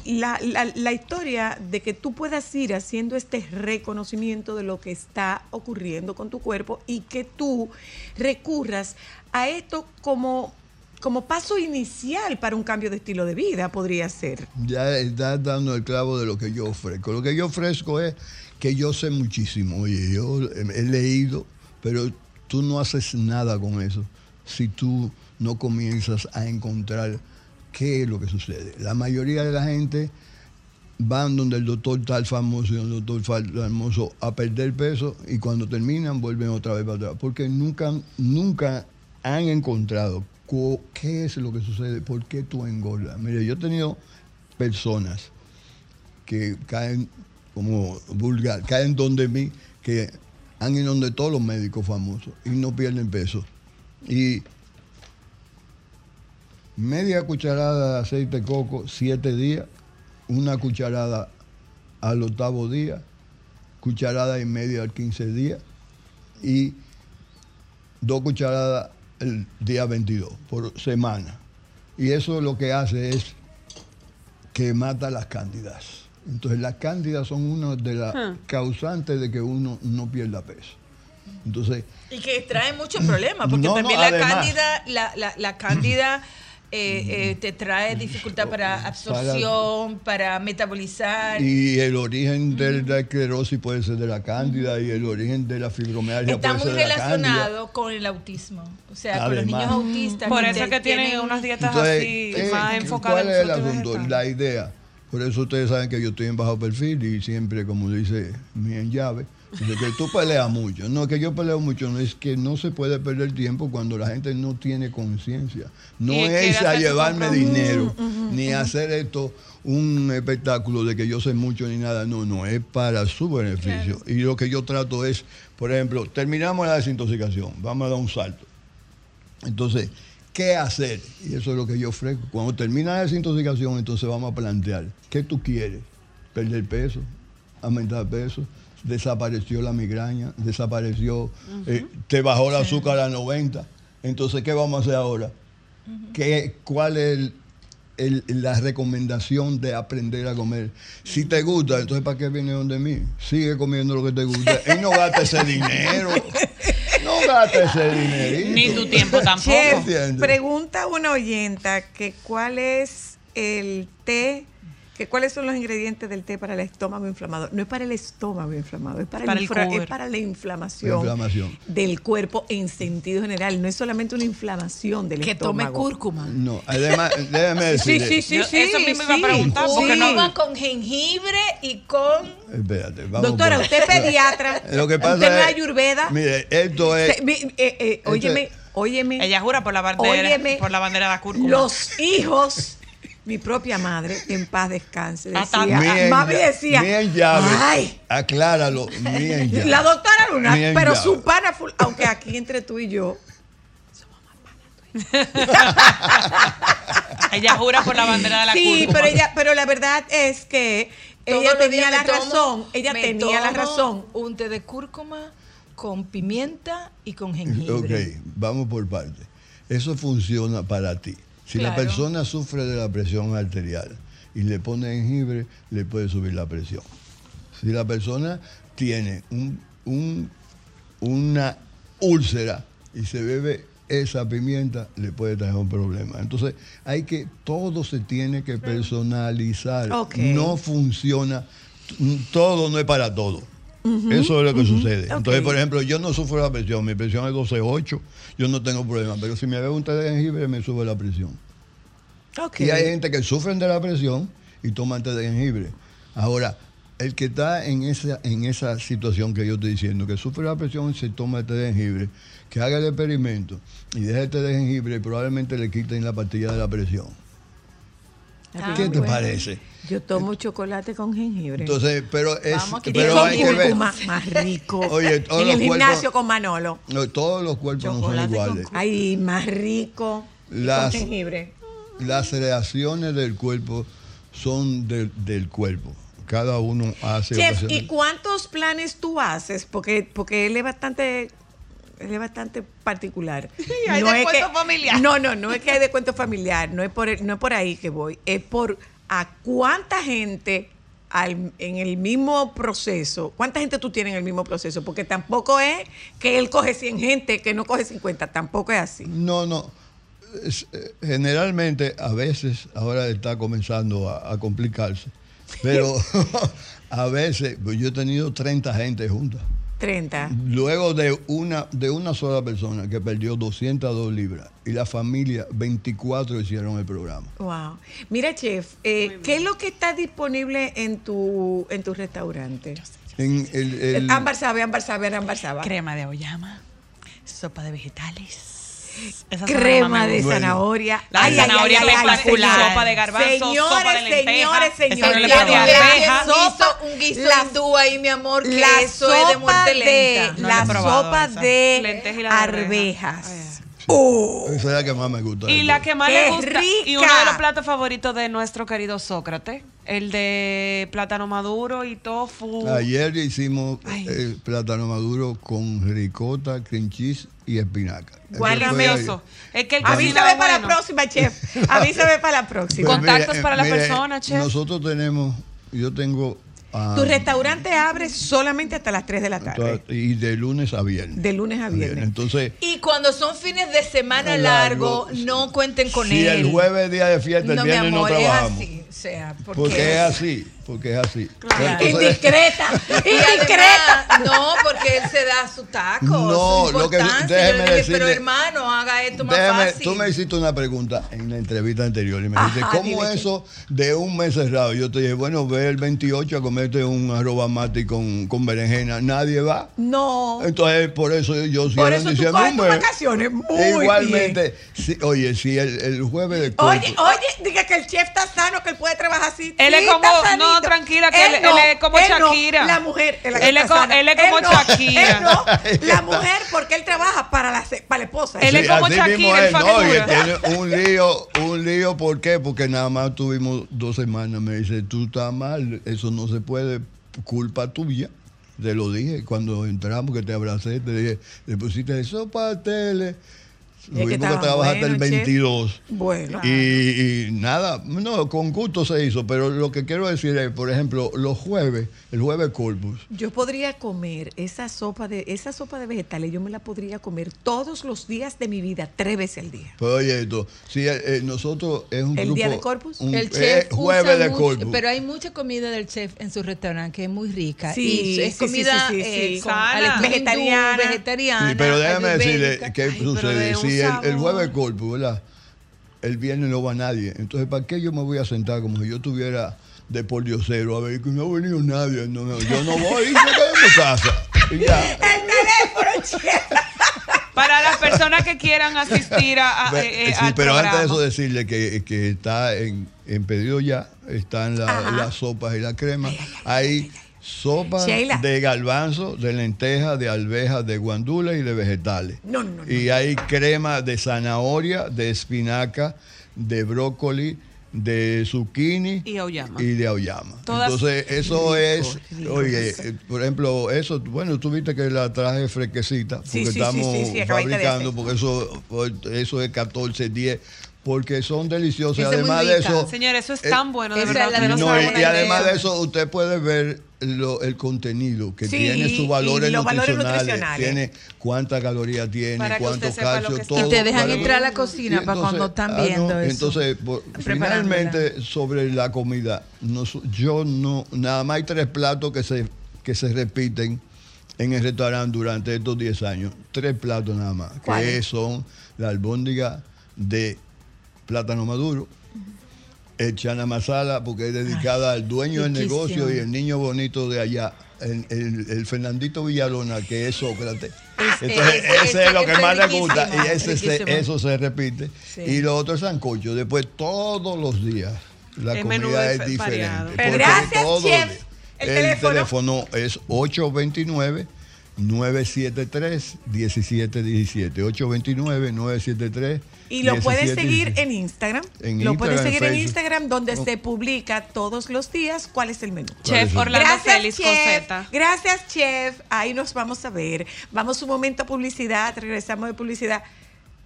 la, la- la historia de que tú puedas ir haciendo este reconocimiento de lo que está ocurriendo con tu cuerpo y que tú recurras a esto como, como paso inicial para un cambio de estilo de vida, podría ser. Ya estás dando el clavo de lo que yo ofrezco. Lo que yo ofrezco es que yo sé muchísimo. Oye, yo he leído, pero tú no haces nada con eso si tú no comienzas a encontrar qué es lo que sucede. La mayoría de la gente van donde el doctor tal famoso y el doctor tal famoso a perder peso y cuando terminan vuelven otra vez para atrás. Porque nunca, nunca han encontrado qué es lo que sucede, por qué tú engordas. Mire, yo he tenido personas que caen como vulgar, caen donde mí, que han ido donde todos los médicos famosos y no pierden peso. Y media cucharada de aceite de coco, siete días, una cucharada al octavo día, cucharada y media al quince días y dos cucharadas el día 22 por semana. Y eso lo que hace es que mata las cándidas. Entonces las cándidas son una de las causantes de que uno no pierda peso. Entonces, Y que trae muchos problemas, porque No, no, también la además. cándida, la, la, la cándida eh, eh, te trae dificultad para absorción, para metabolizar. y el origen de la esclerosis puede ser de la cándida y el origen de la fibromialgia Está puede muy ser de la cándida. relacionado con el autismo. O sea, con los Además. niños autistas. Por que eso que tienen tienen unas dietas Entonces, así eh, más enfocadas ¿Cuál en es el asunto? La idea. Por eso ustedes saben que yo estoy en bajo perfil y siempre, como dice mi en llave, dice que tú peleas mucho. No, que yo peleo mucho, no es que no se puede perder tiempo cuando la gente no tiene conciencia. No es a llevarme dinero, ni hacer esto un espectáculo de que yo sé mucho ni nada. No, no, es para su beneficio. Y lo que yo trato es, por ejemplo, terminamos la desintoxicación, vamos a dar un salto. Entonces, ¿qué hacer? Y eso es lo que yo ofrezco. Cuando termina la desintoxicación, entonces vamos a plantear, ¿qué tú quieres? ¿Perder peso? ¿Aumentar peso? Desapareció la migraña, desapareció, eh, te bajó el azúcar a 90. Entonces, ¿qué vamos a hacer ahora? ¿Qué, ¿Cuál es el- el- la recomendación de aprender a comer? Si te gusta, entonces ¿para qué vienes donde mí? Sigue comiendo lo que te gusta y no gastes ese [LAUGHS] dinero. No gastes ese dinero. Ni tu tiempo tampoco. Chef, pregunta una oyenta que cuál es el té, que cuáles son los ingredientes del té para el estómago inflamado. No es para el estómago inflamado, es para, Para el infra- es para la inflamación, La inflamación. del cuerpo en sentido general. No es solamente una inflamación del que tome estómago. cúrcuma. No, además, déjame Sí, decirle. sí, sí, Yo sí. eso mismo iba a sí, preguntar, porque sí. no- con jengibre y con... Espérate, vamos Doctora, por- usted es [LAUGHS] pediatra. Lo que pasa usted no es ayurveda. Mire, esto es. Se- mi- eh, eh, óyeme, Esto óyeme. Ella jura por la bandera, Óyeme, por la bandera de la cúrcuma. Los hijos, mi propia madre, en paz descanse, Hasta- decía, mami decía, mía en llave. ay, Acláralo. Mía [LAUGHS] en llave. la doctora Luna, pero llave. su pana, ful- aunque aquí entre tú y yo, [LAUGHS] Ella jura por la bandera de la sí, pero ella, pero la verdad es que Todos ella tenía la tomo- razón, ella tenía la razón. Un té de cúrcuma con pimienta y con Ok, jengibre. vamos por partes. Eso funciona para ti. Si la persona sufre de la presión arterial y le pone jengibre, le puede subir la presión. Si la persona tiene un- un- una úlcera y se bebe esa pimienta, le puede traer un problema. Entonces, hay que, todo se tiene que personalizar. No funciona, todo no es para todo. Eso es lo que sucede. Entonces, por ejemplo, yo no sufro la presión, mi presión es 12.8, yo no tengo problema, pero si me bebo un té de jengibre me sube la presión. Ok. Y hay gente que sufren de la presión y toman té de jengibre. Ahora, el que está en esa, en esa situación que yo estoy diciendo, que sufre la presión y se toma el té de jengibre, que haga el experimento y deje el té de jengibre y probablemente le quiten la pastilla de la presión. Ah, ¿Qué te bueno. parece? Yo tomo chocolate con jengibre. Entonces, pero es, Vamos, pero hay que ver. más rico. [LAUGHS] Oye, todos en los el cuerpos- gimnasio con Manolo. No, todos los cuerpos no son Chocolate con iguales. Ay, más rico. Las- Con jengibre. Las reacciones del cuerpo son del, del cuerpo. Cada uno hace Chef, ¿y cuántos planes tú haces? Porque, porque él es bastante, es bastante particular. [LAUGHS] hay No es descuento que- familiar. No, no, no es que hay descuento familiar, no es por, no es por ahí que voy, es por a cuánta gente al- en el mismo proceso, cuánta gente tú tienes en el mismo proceso, porque tampoco es que él coge 100 gente, que no coge 50, tampoco es así. No, no. Es, eh, generalmente, a veces, ahora está comenzando a, a complicarse, pero [LAUGHS] [LAUGHS] a veces, pues yo he tenido 30 gente juntas. 30. Luego de una, de una sola persona que perdió 202 libras y la familia, 24 hicieron el programa. Wow. Mira, chef, eh, ¿qué es lo que está disponible en tu, en tu restaurante? En el, el- Ámbar sabe, ámbar sabe, ámbar sabe. Crema de auyama, sopa de vegetales. Esa sopa Crema de zanahoria. La zanahoria espectacular. Sopa de garbanzo, Señores, sopa de lenteja. señores, señores. sopa- un guiso la- hindú ahí, mi amor, que la eso es de sopa muerte de. No la sopa esa. de Lenteja y la de arvejas. Oh. esa es la que más me gusta. Y la que más ¡Qué le gusta. Y uno de los platos favoritos de nuestro querido Sócrates. El de plátano maduro y tofu. Ayer hicimos eh, plátano maduro con ricota, cream cheese y espinaca. Ayer. Es que el Avísame para bueno. la próxima, chef. Avísame para la próxima. Con- Contactos Pues mire, para la mire, persona, chef. Nosotros tenemos yo tengo... ah, Tu restaurante abre solamente hasta las 3 de la tarde. y de lunes a viernes. De lunes a viernes. Entonces, Y cuando son fines de semana Largo. largo, no cuenten con si él. el jueves es día de fiesta, el no, mi viernes amor, no es trabajamos. así. O sea, porque, Porque es así, porque es así. Entonces- Indiscreta. Y [LAUGHS] [LAUGHS] Indiscreta. no, porque él se da su taco. No, su lo que- importancia. déjeme dije, pero decirle- hermano, haga esto más Déjame, fácil. tú me hiciste una pregunta en la entrevista anterior y me dijiste, ¿cómo eso de un mes cerrado? Yo te dije, bueno, ve el 28 a comerte un arroz mati con, con berenjena. Nadie va. No. Entonces, por eso yo Por cierro en eso tú coges tus vacaciones. Muy Igualmente, si- oye, si el, el jueves de Oye, oye, diga que el chef está sano, que él puede trabajar así. Él es como- está no, tranquila, que él- él es como no, Shakira. la mujer. es la Él es está co- sana. él es como no, Shakira. él no, [LAUGHS] la mujer, porque él trabaja para la, para la esposa. Él es como Shakira, el no, y tiene un lío, un lío, ¿por qué? Porque nada más tuvimos dos semanas, me dice, tú estás mal, eso no se puede, culpa tuya. Te lo dije cuando entramos, que te abracé, te dije, le pusiste eso para tele. Tuvimos que estaba trabajar hasta el bueno, che. 22. Bueno. Y, y nada, no, con gusto se hizo, pero lo que quiero decir es, por ejemplo, los jueves, el jueves Corpus, Yo podría comer esa sopa de esa sopa de vegetales, yo me la podría comer todos los días de mi vida, tres veces al día. pues oye esto, si eh, eh, nosotros es un ¿El grupo... día de Corpus? un- El eh, chef jueves usa de mucho- Corpus. pero hay mucha comida del chef en su restaurante que es muy rica Sí, y es sí, sí, comida sí, sí, eh, sí. con estilo hindú, Vegetariana. vegetariana, Sí, pero déjame ayurvédica. decirle qué Ay, sucede. Si el, el jueves Corpus, ¿verdad? El viernes no va nadie. Entonces, ¿para qué yo me voy a sentar como si yo tuviera de por diosero? A ver, que no ha venido nadie. No, no, yo no voy, me quedo en mi casa. Y ya. Para las personas que quieran asistir a, a- eh, eh, sí, al pero programa. antes de eso decirle que, que está en, en pedido ya, están la- las sopas y la crema. Hay sopa Sheila. de garbanzo, de lenteja, de alvejas, de guandula y de vegetales. No, no, no. Y hay crema de zanahoria, de espinaca, de brócoli, de zucchini Y auyama. y de auyama. Todas- Entonces, eso es, rico. oye, por ejemplo, eso, bueno, tú viste que la traje fresquecita, porque Sí, sí, sí, estamos sí, fabricando, porque eso, eso es 14, 10, porque son muy además de eso, Señor, eso es eh, tan bueno, de verdad. es no y, y además de eso, usted puede ver lo- el contenido que Sí, tiene sus valores, nutricionales, nutricionales. tiene cuántas calorías tiene, Para que cuánto usted sepa lo calcio, que está- todo. Y te dejan para- entrar a la cocina para cuando están ah, no, viendo eso. Entonces, por- finalmente, sobre la comida, nos- yo no, nada más hay tres platos que se, que se repiten en el restaurante durante estos 10 años. Tres platos nada más, que son la albóndiga de plátano maduro, el chana masala, porque es dedicada al dueño del negocio y el niño bonito de allá, el, el- el Fernandito Villalona, que es Sócrates. Entonces, es- ese es- es lo que más le gusta y ese se- riquísimo. eso se repite. Sí. Y lo otro es sancocho. Después, todos los días, la El comida es diferente. Pero porque gracias, todos los chef. días- El El, teléfono. teléfono es 829 973 1717 829 973 Y lo puedes 1717. seguir en Instagram. En lo puedes seguir en. Instagram, donde Oh. se publica todos los días cuál es el menú. Chef. Orlando Celis con chef. Z. Gracias, chef. Ahí nos vamos a ver. Vamos un momento a publicidad. Regresamos de publicidad.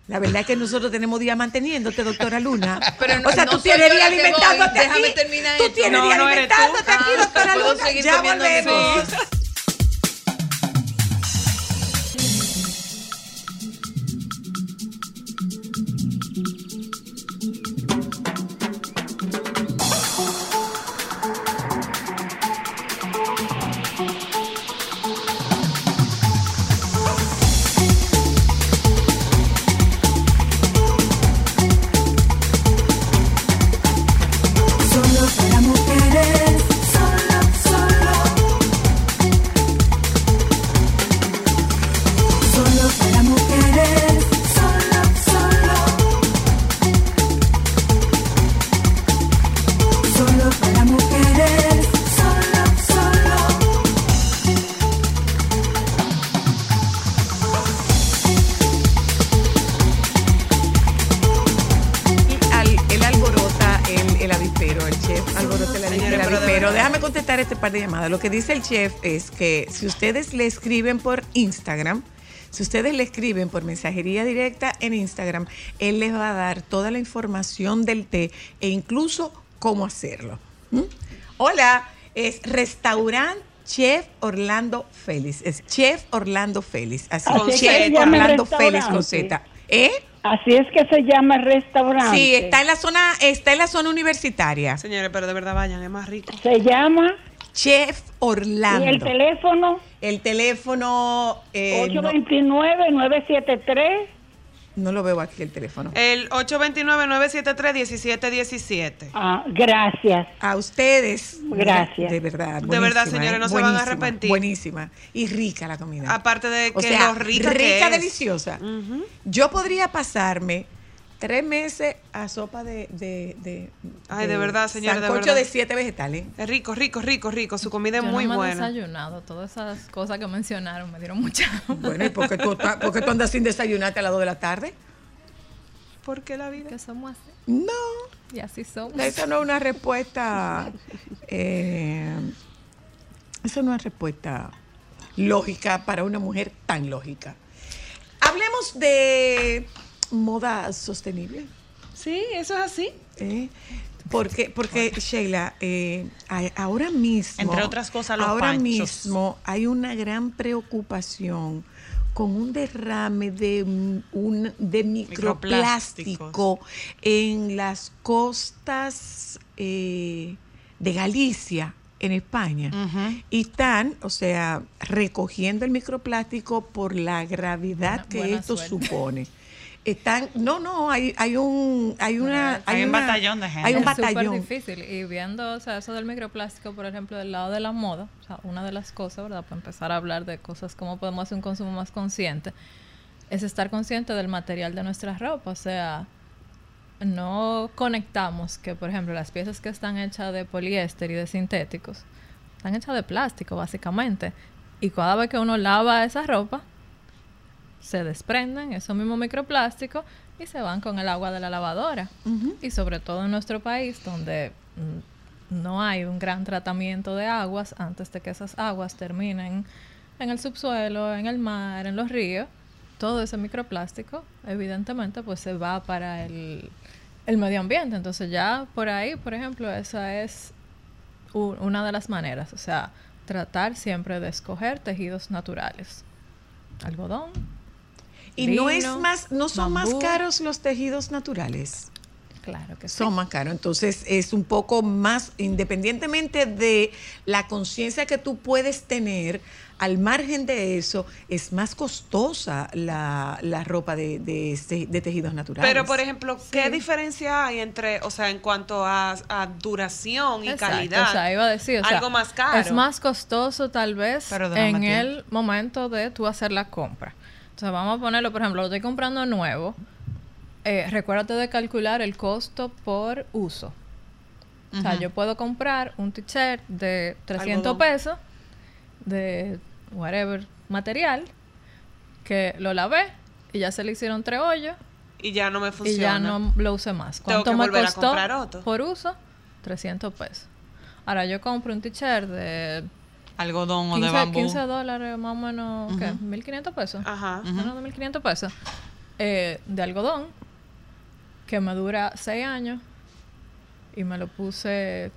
La verdad es que nosotros tenemos día manteniéndote, doctora Luna. [LAUGHS] Pero no- o sea, no tú tienes día voy. alimentándote Déjame aquí. terminar Tú esto. tienes No, día no eres tú. alimentándote aquí, Ah, doctora Luna. Ya volvemos. Lo que dice el chef es que si ustedes le escriben por Instagram, si ustedes le escriben por mensajería directa en Instagram, él les va a dar toda la información del té e incluso cómo hacerlo. ¿Mm? Hola, Es restaurante Chef Orlando Félix. Es Chef Orlando Félix. Así, Z. que Chef Orlando Félix con. Z. ¿Eh? Así es que se llama el restaurante. Sí, está en la zona, está en la zona universitaria. Señores, pero de verdad vayan, es más rico. Se llama Chef Orlando. y el teléfono El teléfono eh, no, 829-973. no lo veo aquí el teléfono. El 829-973-1717. Ah, gracias. A ustedes. Gracias. De verdad. De verdad, señores, ¿eh? no se van a arrepentir. Buenísima. Y rica la comida. Aparte de o que sea, lo rica, que rica, es. deliciosa. Yo podría pasarme tres meses a sopa de. de, de Ay, de verdad, señora, de verdad. de siete vegetales. Es rico, rico, rico, rico. Su comida es Yo muy no me he buena. desayunado. Todas esas cosas que mencionaron me dieron mucha. Bueno, ¿y por qué tú, estás- por qué tú andas sin desayunarte a las dos de la tarde? ¿Por qué la vida? ¿Qué somos así? No. Y así somos. Esa no es una respuesta. eh, esa no es respuesta lógica para una mujer tan lógica. Hablemos de moda sostenible. Sí, eso es así. ¿eh? Porque, porque Sheila, eh, ahora mismo. Entre otras cosas, los Ahora panchos. mismo hay una gran preocupación con un derrame de, un, de microplástico en las costas eh, de Galicia, en España. Y están, o sea, recogiendo el microplástico por la gravedad Buena- que buena esto suerte. supone. [LAUGHS] Están, no, no, hay, hay un, hay una, Hay un una- batallón de gente. Hay un es súper batallón. difícil. Y viendo, o sea, eso del microplástico, por ejemplo, del lado de la moda, o sea, una de las cosas, ¿verdad? Para empezar a hablar de cosas, cómo podemos hacer un consumo más consciente, es estar consciente del material de nuestra ropa. O sea, no conectamos que, por ejemplo, las piezas que están hechas de poliéster y de sintéticos, están hechas de plástico, básicamente. Y cada vez que uno lava esa ropa, se desprenden esos mismos microplásticos y se van con el agua de la lavadora. Y sobre todo en nuestro país, donde mm, no hay un gran tratamiento de aguas antes de que esas aguas terminen en el subsuelo, en el mar, en los ríos, todo ese microplástico, evidentemente, pues se va para el, el medio ambiente. Entonces ya por ahí, por ejemplo, esa es una de las maneras. O sea, tratar siempre de escoger tejidos naturales. Algodón, Y no es más, no son más caros los tejidos naturales. Claro que sí. Son más caros. Entonces es un poco más, independientemente de la conciencia que tú puedes tener, al margen de eso, es más costosa la, la ropa de, de, este- de tejidos naturales. Pero, por ejemplo, ¿qué diferencia hay entre, o sea, en cuanto a, a duración y Exacto, calidad? O sea, iba a decir, o sea, algo más caro. Es más costoso tal vez en el momento de tú hacer la compra. Entonces vamos a ponerlo, por ejemplo, lo estoy comprando nuevo. Eh, recuérdate de calcular el costo por uso. O sea, yo puedo comprar un t-shirt de 300 Algodón. pesos de whatever material que lo lavé y ya se le hicieron tres hoyos y ya no me y funciona. ya no lo usé más. Tengo ¿Cuánto que me a costó comprar otro. por uso? 300 pesos. Ahora yo compro un t-shirt de Algodón o 15, de bambú. 15 dólares más o menos, ¿qué? 1.500 pesos. Ajá. Menos de 1.500 pesos. Eh, de algodón, que me dura 6 años y me lo puse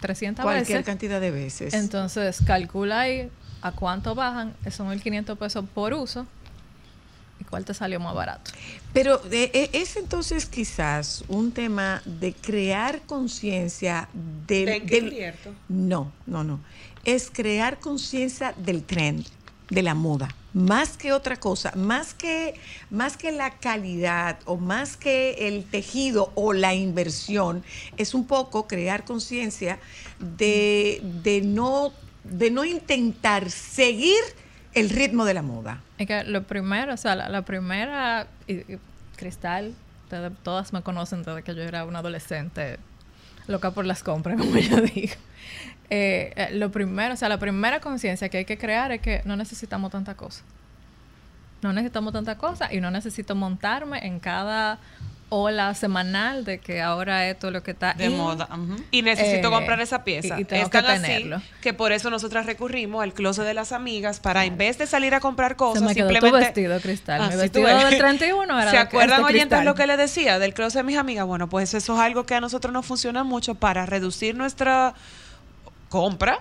300 Cualquier veces. cantidad de veces. Entonces, calcula ahí a cuánto bajan esos 1.500 pesos por uso y cuál te salió más barato. Pero eh, eh, es entonces quizás un tema de crear conciencia del, ¿De del- invierto? No, no, no. Es crear conciencia del trend, de la moda. Más que otra cosa, más que, más que la calidad o más que el tejido o la inversión, es un poco crear conciencia de, de, no, de no intentar seguir el ritmo de la moda. Lo primero, o sea, la, primera, y, Cristal, todas me conocen desde que yo era una adolescente loca por las compras, [LAUGHS] como yo digo. Eh, eh, lo primero, o sea, la primera conciencia que hay que crear es que no necesitamos tanta cosa. No necesitamos tanta cosa y no necesito montarme en cada ola semanal de que ahora esto es lo que está De in. moda. Y necesito Eh, comprar esa pieza. y- y tengo es tan que así tenerlo. que por eso nosotras recurrimos al closet de las amigas para en vez de salir a comprar cosas, Se me quedó tu simplemente vestido, Cristal. Mi Así tú vestido ves. del 31 era ¿Se acuerdan este oyentes Cristal. lo que les decía del closet de mis amigas? Bueno, pues eso es algo que a nosotros nos funciona mucho para reducir nuestra compra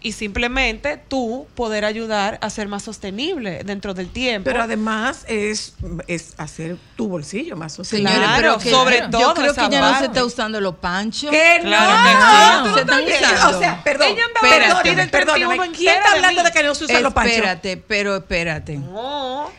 y simplemente tú poder ayudar a ser más sostenible dentro del tiempo. Pero además es, es hacer tu bolsillo más sostenible. Claro, pero que- sobre yo todo creo esa que ya no se está usando los panchos. Que Claro no, que sí. tú Se están usando. O sea, perdón, Ella andaba perdóname. 31 ¿Quién está de hablando de que no se usan los panchos? Espérate, pero espérate. No.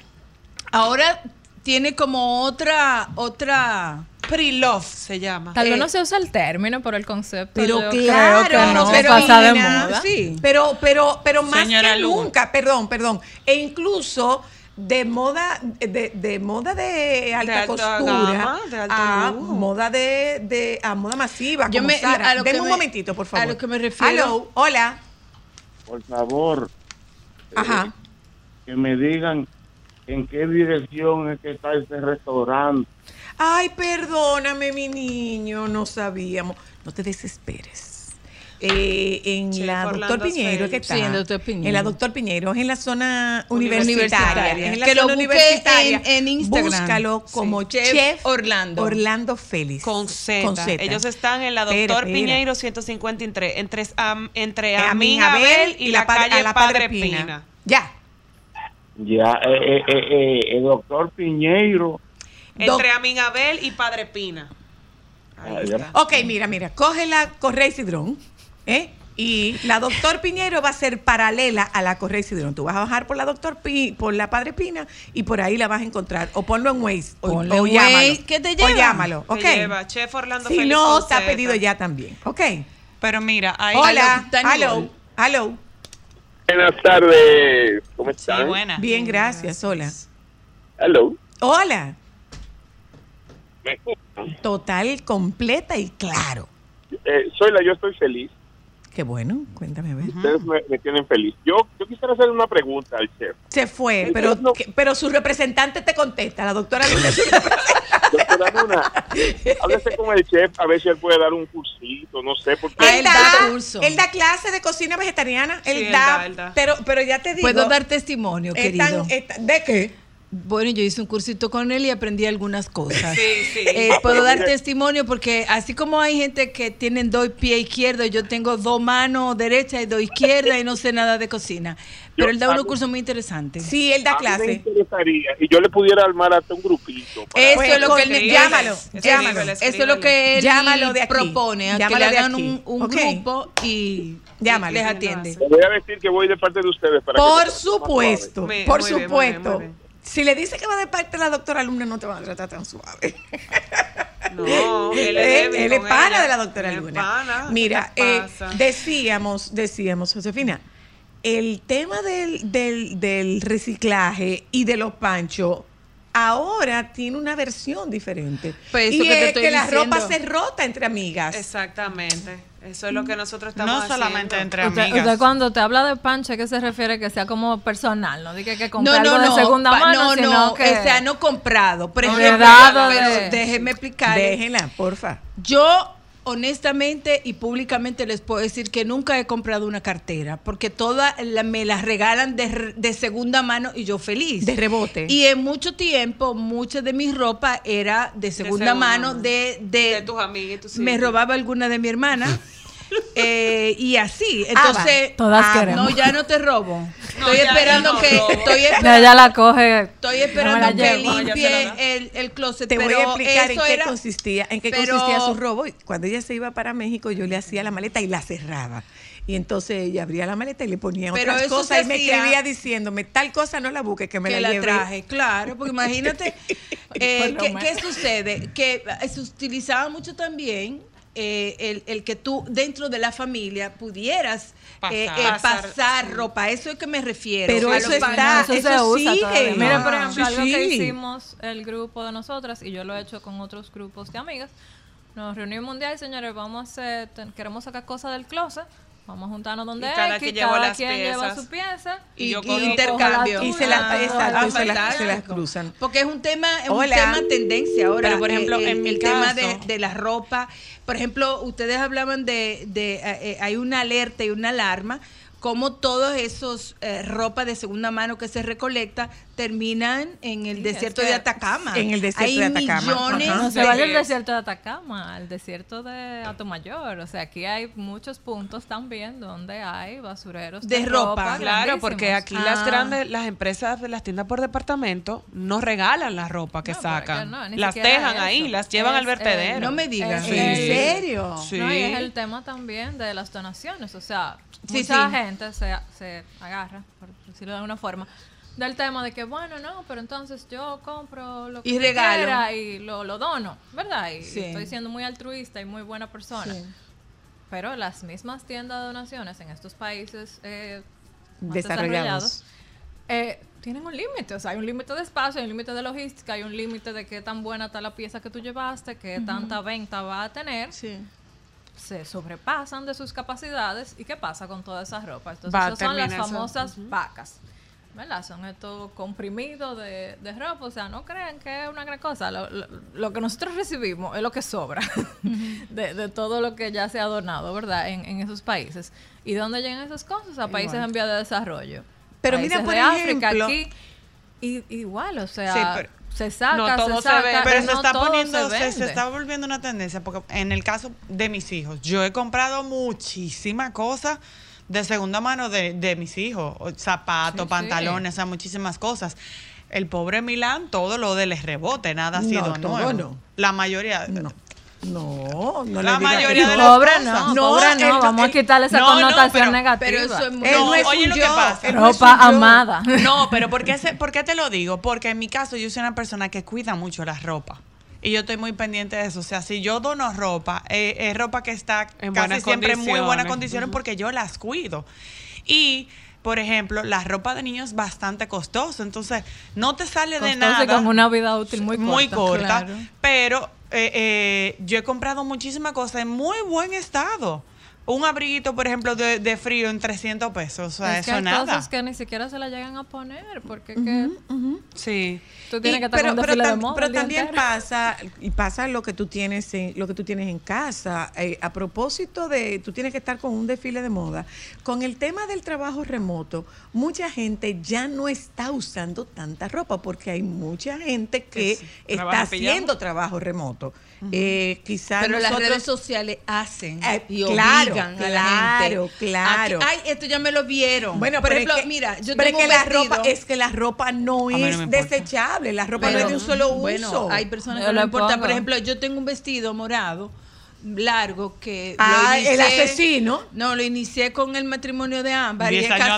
Ahora tiene como otra, otra. Pre-love se llama. Tal vez Eh, no se usa el término, pero el concepto Pero yo claro, creo que no pero pasa de moda. Sí. Pero, pero, pero más Señora que nunca, perdón, perdón. E incluso de moda, de, de moda de alta, alta costura gama, de alto a lujo. moda de, de a moda masiva. Yo como me- Zara. a lo que Deme un me- momentito, por favor. a lo que me refiero- Hello, hola. Por favor, Ajá. que me digan en qué dirección es que está ese restaurante. Ay, perdóname, mi niño, no sabíamos. No te desesperes. Eh, en la Orlando Doctor Piñero, ¿qué tal? Sí, en Doctor Piñero. En la Doctor Piñero, es en la zona Universitaria. universitaria. En la Que lo zona busque universitaria. en- en Instagram. Búscalo como Sí. Chef, Chef Orlando. Orlando Félix. Con Z. Con Z. Ellos están en la Doctor espera. Piñeiro 153, entre, am- entre Amin Abel Abel y la, calle a la Padre Pina. Pina. Ya. Ya, eh, eh, eh, eh, el doctor Piñeiro. Entre Amin Abel y Padre Pina. Ahí ya. está. Ok, mira, mira. Coge la Correa Cidrón, ¿eh? Y la Doctor Piñero va a ser paralela a la Correa Cidrón. Tú vas a bajar por la Doctor Pi, por la Padre Pina y por ahí la vas a encontrar. O ponlo en Waze. O, Ponle o en llámalo. Waze, ¿qué te O lleva? llámalo, Te ¿ok? lleva Chef Orlando Si Félix no, con está Z. pedido ya también, ¿ok? Pero mira, ahí Hola, hello, hello. Buenas tardes, ¿cómo Sí, están? buena. Bien, gracias, hola. Hello. Hola. ¿Me escuchan? Total, completa y claro. Eh, soy la, yo estoy feliz. Qué bueno, cuéntame a ver. Ustedes me, me tienen feliz. Yo, yo quisiera hacer una pregunta al chef. Se fue, Sí, pero, no. que- pero su representante te contesta, la doctora Luna. es su representante. Doctora Luna, háblese con el chef a ver si él puede dar un cursito, no sé, porque Ah, él, da, curso. él da clase de cocina vegetariana. Sí, él, él da, da, él da. Pero, pero ya te digo. Puedo dar testimonio, están- querido. están- ¿De qué? Bueno, yo hice un cursito con él y aprendí algunas cosas. Sí, sí. Eh, puedo dar testimonio porque así como hay gente que tienen dos pies izquierdos, yo tengo dos manos derechas y dos izquierdas y no sé nada de cocina. Pero él da unos cursos muy interesantes. Sí, él da a mí me clase. interesaría y yo le pudiera armar hasta un grupito. para- Eso Pues, es lo que él llámalo, llámalo. Eso es lo que él Llámalo de aquí. propone, a que Llámalo le hagan un, grupo y Llámalo. les atiende. Le voy a decir que voy de parte de ustedes para que Por sea más supuesto, por muy bien, muy bien, supuesto. muy bien. Si le dice que va de parte de la doctora Luna, no te van a tratar tan suave. [LAUGHS] No, [LAUGHS] él es Él, débil él es con pana ella. de la doctora Él Luna. pana. Mira, ¿Qué eh, decíamos, decíamos, Josefina, el tema del, del, del reciclaje y de los panchos ahora tiene una versión diferente. Pues eso y que te es estoy que la diciendo. ropa se rota entre amigas. Exactamente. Eso es lo que nosotros estamos No solamente haciendo. entre Usted, amigas. usted cuando te habla de pancha, ¿qué se refiere? Que sea como personal, no diga que No, compre no, algo no, de segunda mano, no, sino no, que... o sea, no comprado. Por ejemplo, de- déjenme explicarles. Déjenla, porfa. Yo, honestamente y públicamente les puedo decir que nunca he comprado una cartera, porque todas la- me las regalan de, re- de segunda mano y yo feliz. De rebote. Y en mucho tiempo, mucha de mi ropa era de segunda, segunda mano, mano. de, de, De tus amigas tus me robaba alguna de mi hermana. [LAUGHS] eh, y así, Ah, entonces, Todas ah, queremos. no, ya no te robo. No, estoy esperando no que, robo. estoy Ya, esperando, ya la coge. estoy esperando la que limpie el, el closet. Te voy a explicar en qué era- consistía, en qué pero- consistía su robo. Cuando ella se iba para México, yo le hacía la maleta y la cerraba. Y entonces ella abría la maleta y le ponía Pero otras cosas y me escribía diciéndome, tal cosa no la busque, que me que la, la, traje, claro, porque imagínate, [LAUGHS] eh, Por lo ¿qué, menos. qué sucede? Que eh, se utilizaba mucho también eh, el, el que tú dentro de la familia pudieras eh, Pasar. eh, Pasar, pasar ropa, a eso es que me refiero. Pero a eso los está- eso, eso se usa sigue. todavía. Mire, por ejemplo, sí, algo que hicimos el grupo de nosotras, y yo lo he hecho con otros grupos de amigas, nos reunimos un día y señores, vamos a hacer, queremos sacar cosas del closet, vamos a juntarnos donde Y cada X, quien llevó cada las quien lleva piezas. su pieza. Y Y, yo y cogí- intercambio. Y se las- Ah, exacto, y se las- fantástico. se las cruzan. Porque es un tema, es un tema tendencia ahora. Pero, por ejemplo, eh, en el, mi el tema de la ropa. Por ejemplo, ustedes hablaban de, de, eh, eh, hay una alerta y una alarma cómo todos esos eh, ropa de segunda mano que se recolecta terminan en el Sí, desierto es de Atacama. En el desierto Hay de Atacama. millones. No se de- vaya al desierto de Atacama, al desierto de Atomayor. O sea, aquí hay muchos puntos también donde hay basureros De ropa. Claro, porque aquí las Ah. grandes, las empresas de las tiendas por departamento no regalan la ropa que No, sacan. no, ni las dejan eso. ahí, las llevan Es, al vertedero. eh, No me digas. Sí. ¿En serio? Sí. No, y es el tema también de las donaciones. O sea, Sí, mucha sí. gente se, se agarra, por decirlo de alguna forma, del tema de que, bueno, no, pero entonces yo compro lo que Y regalo. quiera y lo, lo dono, ¿verdad? Y Sí. estoy siendo muy altruista y muy buena persona. Sí. Pero las mismas tiendas de donaciones en estos países eh, más Desarrollados. desarrollados eh, tienen un límite. O sea, hay un límite de espacio, hay un límite de logística, hay un límite de qué tan buena está la pieza que tú llevaste, qué tanta venta va a tener Sí. Se sobrepasan de sus capacidades y qué pasa con toda esa ropa. Entonces, esas son las famosas vacas. ¿Verdad? Son estos comprimidos de, de ropa. O sea, no crean que es una gran cosa. Lo, lo- lo que nosotros recibimos es lo que sobra [LAUGHS] de, de todo lo que ya se ha donado, ¿verdad? En, en esos países. ¿Y dónde llegan esas cosas? A países en vías de desarrollo. Pero Países mira, por de África, ejemplo- aquí. Y, igual, o sea, Sí, pero- se saca, no todo se ve. Pero se no está todo poniendo, se se, se vende. está volviendo una tendencia, porque en el caso de mis hijos, yo he comprado muchísimas cosas de segunda mano de, de mis hijos, zapatos, Sí, sí. pantalones, o sea, muchísimas cosas. El pobre Milán, todo lo de les rebote, nada ha No, sido todo nuevo. no. La mayoría. No. No, no La le digas mayoría que de no. las Pobre no, No, pobre no, el- vamos a quitarle esa no, no, connotación pero- negativa. Pero eso es muy- No, no es oye lo que pasa. no Ropa amada. No, pero ¿por qué, se- ¿por qué te lo digo? Porque en mi caso yo soy una persona que cuida mucho la ropa. Y yo estoy muy pendiente de eso. O sea, si yo dono ropa, eh, es ropa que está En casi siempre en muy buenas condiciones. porque yo las cuido. Y, por ejemplo, la ropa de niños es bastante costosa. Entonces, no te sale de nada. y con una vida útil muy corta. muy corta. Claro. Pero eh, eh, yo he comprado muchísimas cosas en muy buen estado. Un abriguito, por ejemplo, de, de frío en 300 pesos. O sea, es que eso hay nada. cosas que ni siquiera se la llegan a poner porque es que Sí. tú tienes Y- que estar pero, con un pero desfile de moda pero también entero. pasa y pasa lo que tú tienes en, lo que tú tienes en casa Eh, a propósito de tú tienes que estar con un desfile de moda con el tema del trabajo remoto mucha gente ya no está usando tanta ropa porque hay mucha gente que sí, está haciendo trabajo remoto Eh, quizás Pero las nosotros- redes sociales hacen Eh, y claro, obligan a claro, la gente. claro. Aquí- ay, esto ya me lo vieron. Bueno, por pero ejemplo, es que, mira, yo pero tengo es que un la vestido, ropa es que la ropa no A no es importa. desechable, la ropa pero- no es de un solo uso. Bueno, hay personas que no le le importa. pongo. Por ejemplo, yo tengo un vestido morado largo que Ah, lo el asesino. No, lo inicié con el matrimonio de Ámbar y he casado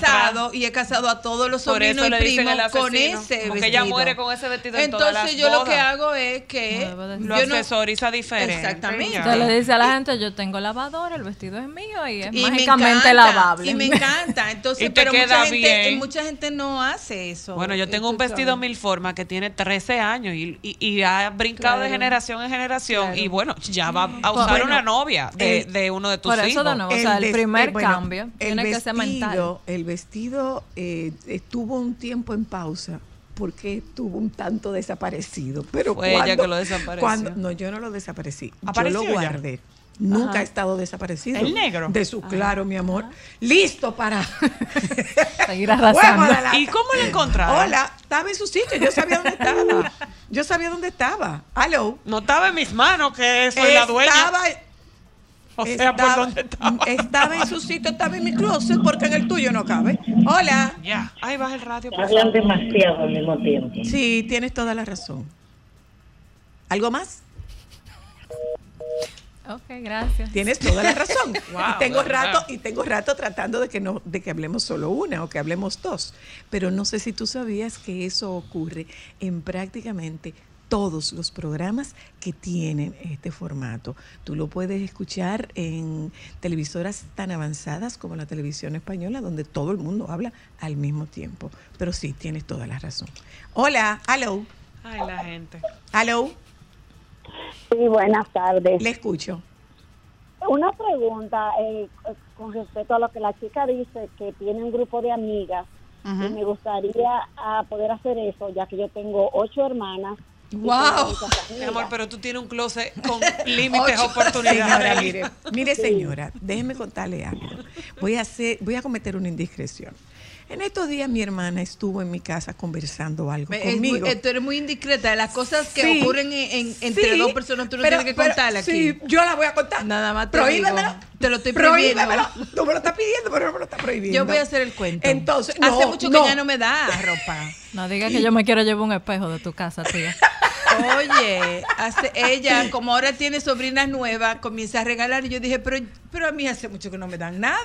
atrás. y he casado a todos los Por sobrinos eso y primos con ese porque vestido. ella muere con ese vestido en Entonces todas las yo lo que hago es que Lo no- accesoriza diferente. Exactamente. le dice a la gente, yo tengo lavadora, el vestido es mío y es y mágicamente encanta, lavable. Y me encanta. Entonces, [LAUGHS] Y te pero mucha gente, bien. mucha gente no hace eso. Bueno, yo tengo un vestido sabes. mil formas que tiene 13 años y, y- y ha brincado de generación en generación Claro. y bueno, ya va a usar Bueno, una novia de, el- de uno de tus por eso hijos. de nuevo, o sea, el primer eh, bueno, cambio el tiene que ser mental. vestido- El vestido eh, estuvo un tiempo en pausa porque estuvo un tanto desaparecido. Pero Fue ella cuando- que lo desapareció. cuando- no, yo no lo desaparecí. ¿Apareció yo lo guardé. Nunca Ajá. ha estado desaparecido. ¿El negro? De su claro, mi amor. Listo para. [LAUGHS] Seguir arrasando. ¿Y cómo lo encontraron? Hola, estaba en su sitio. Yo sabía dónde estaba. [LAUGHS] Yo sabía dónde estaba. Hello. No estaba en mis manos, que soy la dueña. Estaba, O sea, ¿por dónde estaba? estaba en su sitio, estaba en mi closet porque en el tuyo no cabe. Hola. Ya. Ahí baja el radio. por Hablan demasiado al mismo tiempo. Sí, tienes toda la razón. ¿Algo más? Ok, gracias. Tienes toda la razón. [LAUGHS] Wow, y tengo ¿verdad? rato y tengo rato tratando de que no de que hablemos solo una o que hablemos dos, pero no sé si tú sabías que eso ocurre en prácticamente todos los programas que tienen este formato. Tú lo puedes escuchar en televisoras tan avanzadas como la televisión española, donde todo el mundo habla al mismo tiempo. Pero sí, tienes toda la razón. Hola, hello, Ay, la gente. hello, Sí, buenas tardes. le escucho. Una pregunta eh, con respecto a lo que la chica dice, que tiene un grupo de amigas. Y me gustaría ah, poder hacer eso, ya que yo tengo ocho hermanas Wow. Mi amor, pero tú tienes un closet con [LAUGHS] límites, oportunidades. Señora, mire, mire, señora, déjeme contarle algo. Voy a hacer, voy a cometer una indiscreción. En estos días mi hermana estuvo en mi casa conversando algo Es muy- conmigo. eh, tú eres muy indiscreta. de Las cosas que Sí. ocurren en, en- entre Sí, dos personas, tú no pero- tienes que contarlas aquí. sí, yo la voy a contar. Nada más te Prohíbemelo. Te lo estoy prohibiendo. Prohíbemelo. Tú me lo estás pidiendo, pero no me lo estás prohibiendo. Yo voy a hacer el cuento. Entonces, hace mucho no. que ya no me da ropa. [LAUGHS] No diga que yo me quiero llevar un espejo de tu casa, tía. [LAUGHS] Oye, hace, ella, como ahora tiene sobrinas nuevas, comienza a regalar. Y yo dije, pero, pero a mí hace mucho que no me dan nada.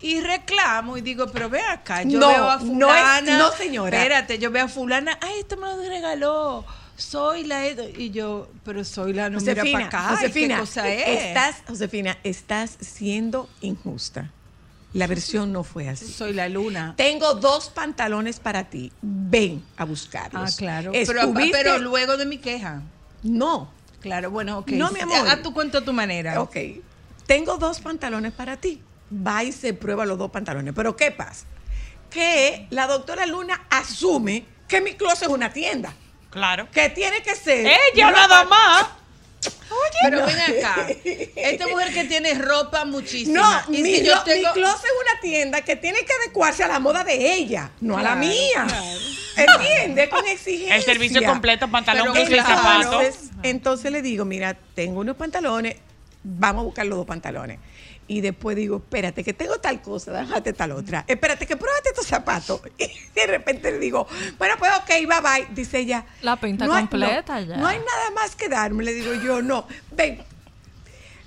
Y reclamo y digo, pero ve acá, yo No, veo a no es- fulana. no, señora. Espérate, yo veo a fulana, ay, esto me lo regaló. Soy la y yo, pero soy la no mira para Josefina, acá. Josefina, ¿qué cosa es? estás, Josefina, estás siendo injusta. La versión no fue así. Soy la luna. Tengo dos pantalones para ti. Ven a buscarlos. Ah, claro. Pero, luego de mi queja. No. Claro, bueno, ok. No, mi amor. A tu cuento a tu manera. Ok. Tengo dos pantalones para ti. Va y se prueba los dos pantalones. Pero ¿qué pasa? Que la doctora Luna asume que mi closet es una tienda. Claro. Que tiene que ser. Ella una nada más. Oye, Pero no. ven acá. Esta mujer que tiene ropa muchísima. No, y mi, si yo lo- tengo- mi closet es una tienda que tiene que adecuarse a la moda de ella, no a la Claro, mía. claro. ¿Entiendes? Con [LAUGHS] exigencia. El servicio completo, pantalón, Pero y zapato. entonces, entonces le digo, mira, tengo unos pantalones, vamos a buscar los dos pantalones. Y después digo, espérate, que tengo tal cosa, déjate tal otra. Espérate, que pruébate estos zapatos. [LAUGHS] Y de repente le digo, bueno, pues ok, bye bye. Dice ella. La pinta "No hay- completa no, ya. No hay nada más que darme. Le digo yo, no. Ven,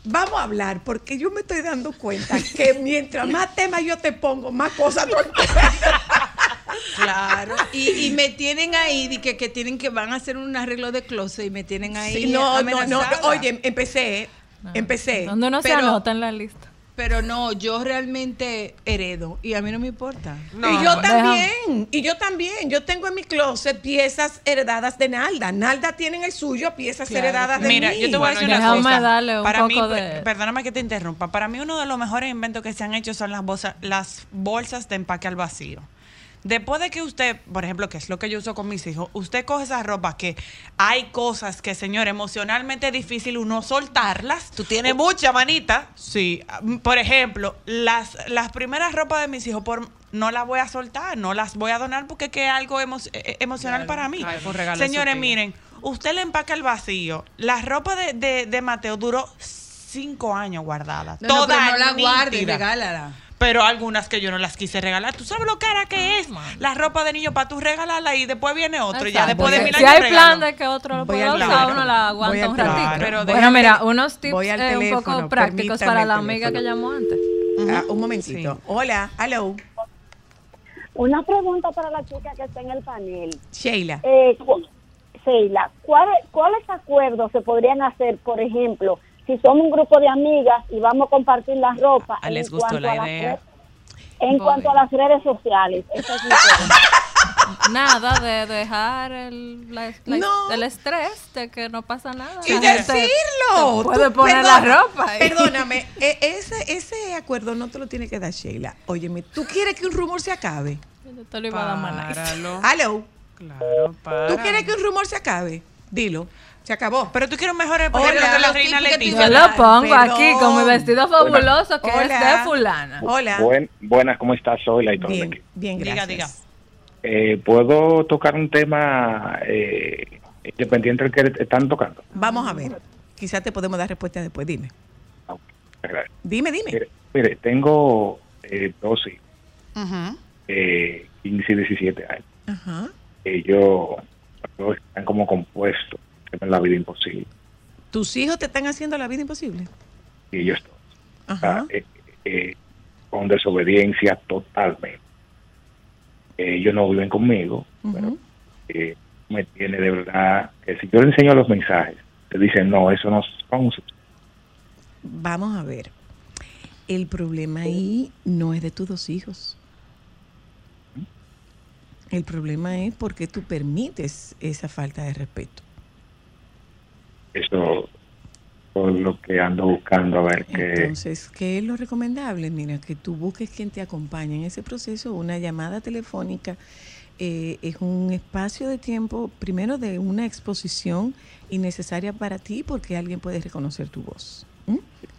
vamos a hablar, porque yo me estoy dando cuenta que mientras más temas yo te pongo, más cosas tú [LAUGHS] Claro. Y, y me tienen ahí, de que, que tienen que van a hacer un arreglo de closet y me tienen ahí. Sí, no, no, no. Oye, empecé, empecé. Donde no se Pero- anota en la lista. Pero no, yo realmente heredo y a mí no me importa. y yo también, y yo también. Yo tengo en mi closet piezas heredadas de Nalda. Nalda tiene en el suyo piezas Claro, heredadas de Mira, mí. yo te voy a decir Bueno, una cosa. darle un para mí, poco per- de- perdóname que te interrumpa. Para mí uno de los mejores inventos que se han hecho son las bolsas, las bolsas de empaque al vacío. Después de que usted, por ejemplo, que es lo que yo uso con mis hijos, usted coge esa ropa que hay cosas que, señor, emocionalmente es difícil uno soltarlas. Tú tienes mucha manita. Sí. Por ejemplo, las, las primeras ropas de mis hijos, por, no las voy a soltar, no las voy a donar porque es que es algo emo- eh, emocional para mí. Ay, Señores, miren, usted le empaca el vacío. La ropa de, de, de Mateo duró cinco años guardada. No, no, pero no la guardes, nítida. regálala. Pero algunas que yo no las quise regalar. ¿Tú sabes lo cara que es? La ropa de niño para tú regalarla y después viene otro. y ya después de Si- mil si años hay regalo. plan de que otro lo Voy pueda usar, uno la aguanta un ratito. Pero bueno, mira, unos tips eh, un poco prácticos para la amiga que llamó antes. Ah, un momentito. Hola, hello. Una pregunta para la chica que está en el panel. Sheila. Eh, Sheila, ¿cuáles, ¿cuáles acuerdos se podrían hacer, por ejemplo, si somos un grupo de amigas y vamos a compartir la ropa Ah, les gustó la idea. en cuanto a las redes sociales? Esa es [LAUGHS] mi pregunta. Nada de dejar el, la- la- No. el estrés de que no pasa nada. Y decirlo. se Puede poner perdona, la ropa. ahí. Perdóname, e- ese, ese acuerdo no te lo tiene que dar Sheila. Óyeme, ¿tú quieres que un rumor se acabe? Yo te lo iba a dar. Hello. [LAUGHS] Claro, para. ¿Tú quieres que un rumor se acabe? Dilo. Se acabó. Pero tú quieres un mejor ejemplo que la los reina tú Yo Leticia. lo pongo Perdón. aquí con mi vestido fabuloso que es Hola. de fulana. Hola. Buen- buenas, ¿cómo estás? Soy la y todo Bien, bien, Diga, gracias. diga. Eh, ¿Puedo tocar un tema eh, independiente del que están tocando? Vamos a ver. Quizás te podemos dar respuesta después. Dime. Gracias. Dime, dime. Mire, mire, tengo eh, dos hijos, Ujú. eh, 15 y 17 años. Ajá. Ellos ellos están como compuestos, la vida imposible. ¿Tus hijos te están haciendo la vida imposible? Y ellos Ajá. eh, eh, con desobediencia totalmente. Eh, ellos no viven conmigo, eh, me tiene de verdad que si yo le enseño los mensajes, te dicen, no, eso no son Vamos a ver. El problema ahí no es de tus dos hijos. El problema es porque tú permites esa falta de respeto. Eso por lo que ando buscando a ver que Entonces, ¿qué es lo recomendable? Mira, que tú busques quien te acompañe en ese proceso, una llamada telefónica eh, es un espacio de tiempo, primero de una exposición innecesaria para ti porque alguien puede reconocer tu voz.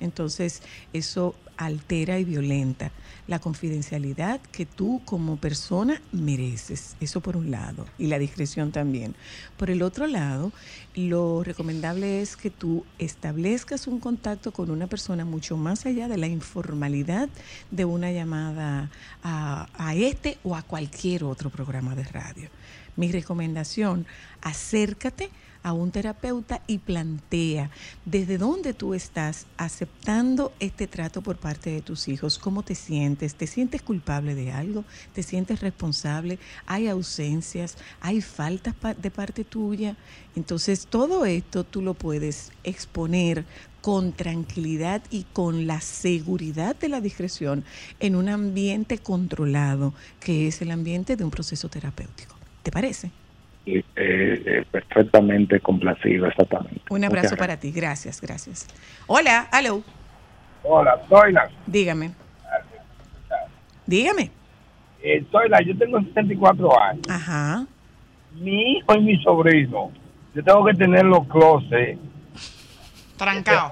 Entonces, eso altera y violenta la confidencialidad que tú como persona mereces. Eso por un lado. Y la discreción también. Por el otro lado, lo recomendable es que tú establezcas un contacto con una persona mucho más allá de la informalidad de una llamada a este o a cualquier otro programa de radio. Mi recomendación, acércate a un terapeuta y plantea desde dónde tú estás aceptando este trato por parte de tus hijos, cómo te sientes, te sientes culpable de algo, te sientes responsable, hay ausencias, hay faltas de parte tuya. Entonces todo esto tú lo puedes exponer con tranquilidad y con la seguridad de la discreción en un ambiente controlado, que es el ambiente de un proceso terapéutico. ¿Te parece? Eh, eh, perfectamente complacido, exactamente. Un abrazo para ti, gracias, gracias. Hola, aló, Hola, Zoila. dígame. Dígame. Eh, yo tengo 74 años. Ajá. Mi hijo y mi sobrino, yo tengo que tener los closets Trancado.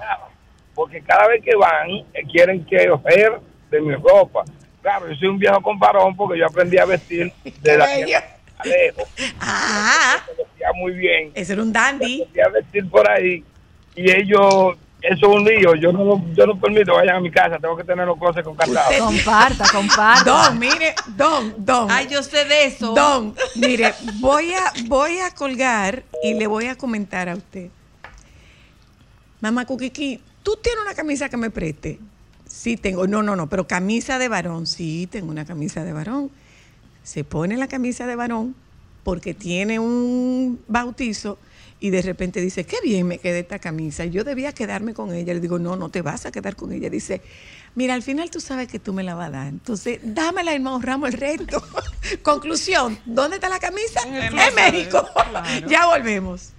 porque cada vez que van eh, quieren que ojer de mi ropa. Claro, yo soy un viejo comparón porque yo aprendí a vestir de la Alejo. Ah, Vestía muy bien. ese era un dandy. Aprendí a vestir por ahí y ellos, eso es un lío. Yo no, lo- yo no permito vayan a mi casa, tengo que tener los closets con candado. Comparta, comparta. Don, mire, Don, Don. Ay, yo sé de eso. Don, mire, voy a, voy a colgar y le voy a comentar a usted. Mamá Kukiki, ¿tú tienes una camisa que me preste? Sí, tengo. No, no, no, pero camisa de varón. Sí, tengo una camisa de varón. Se pone la camisa de varón porque tiene un bautizo y de repente dice, qué bien me quedé esta camisa. Yo debía quedarme con ella. Le digo, no, no te vas a quedar con ella. Dice, mira, al final tú sabes que tú me la vas a dar. Entonces, dámela y me ahorramos el resto. [LAUGHS] Conclusión, ¿dónde está la camisa? En México. claro. ya volvemos.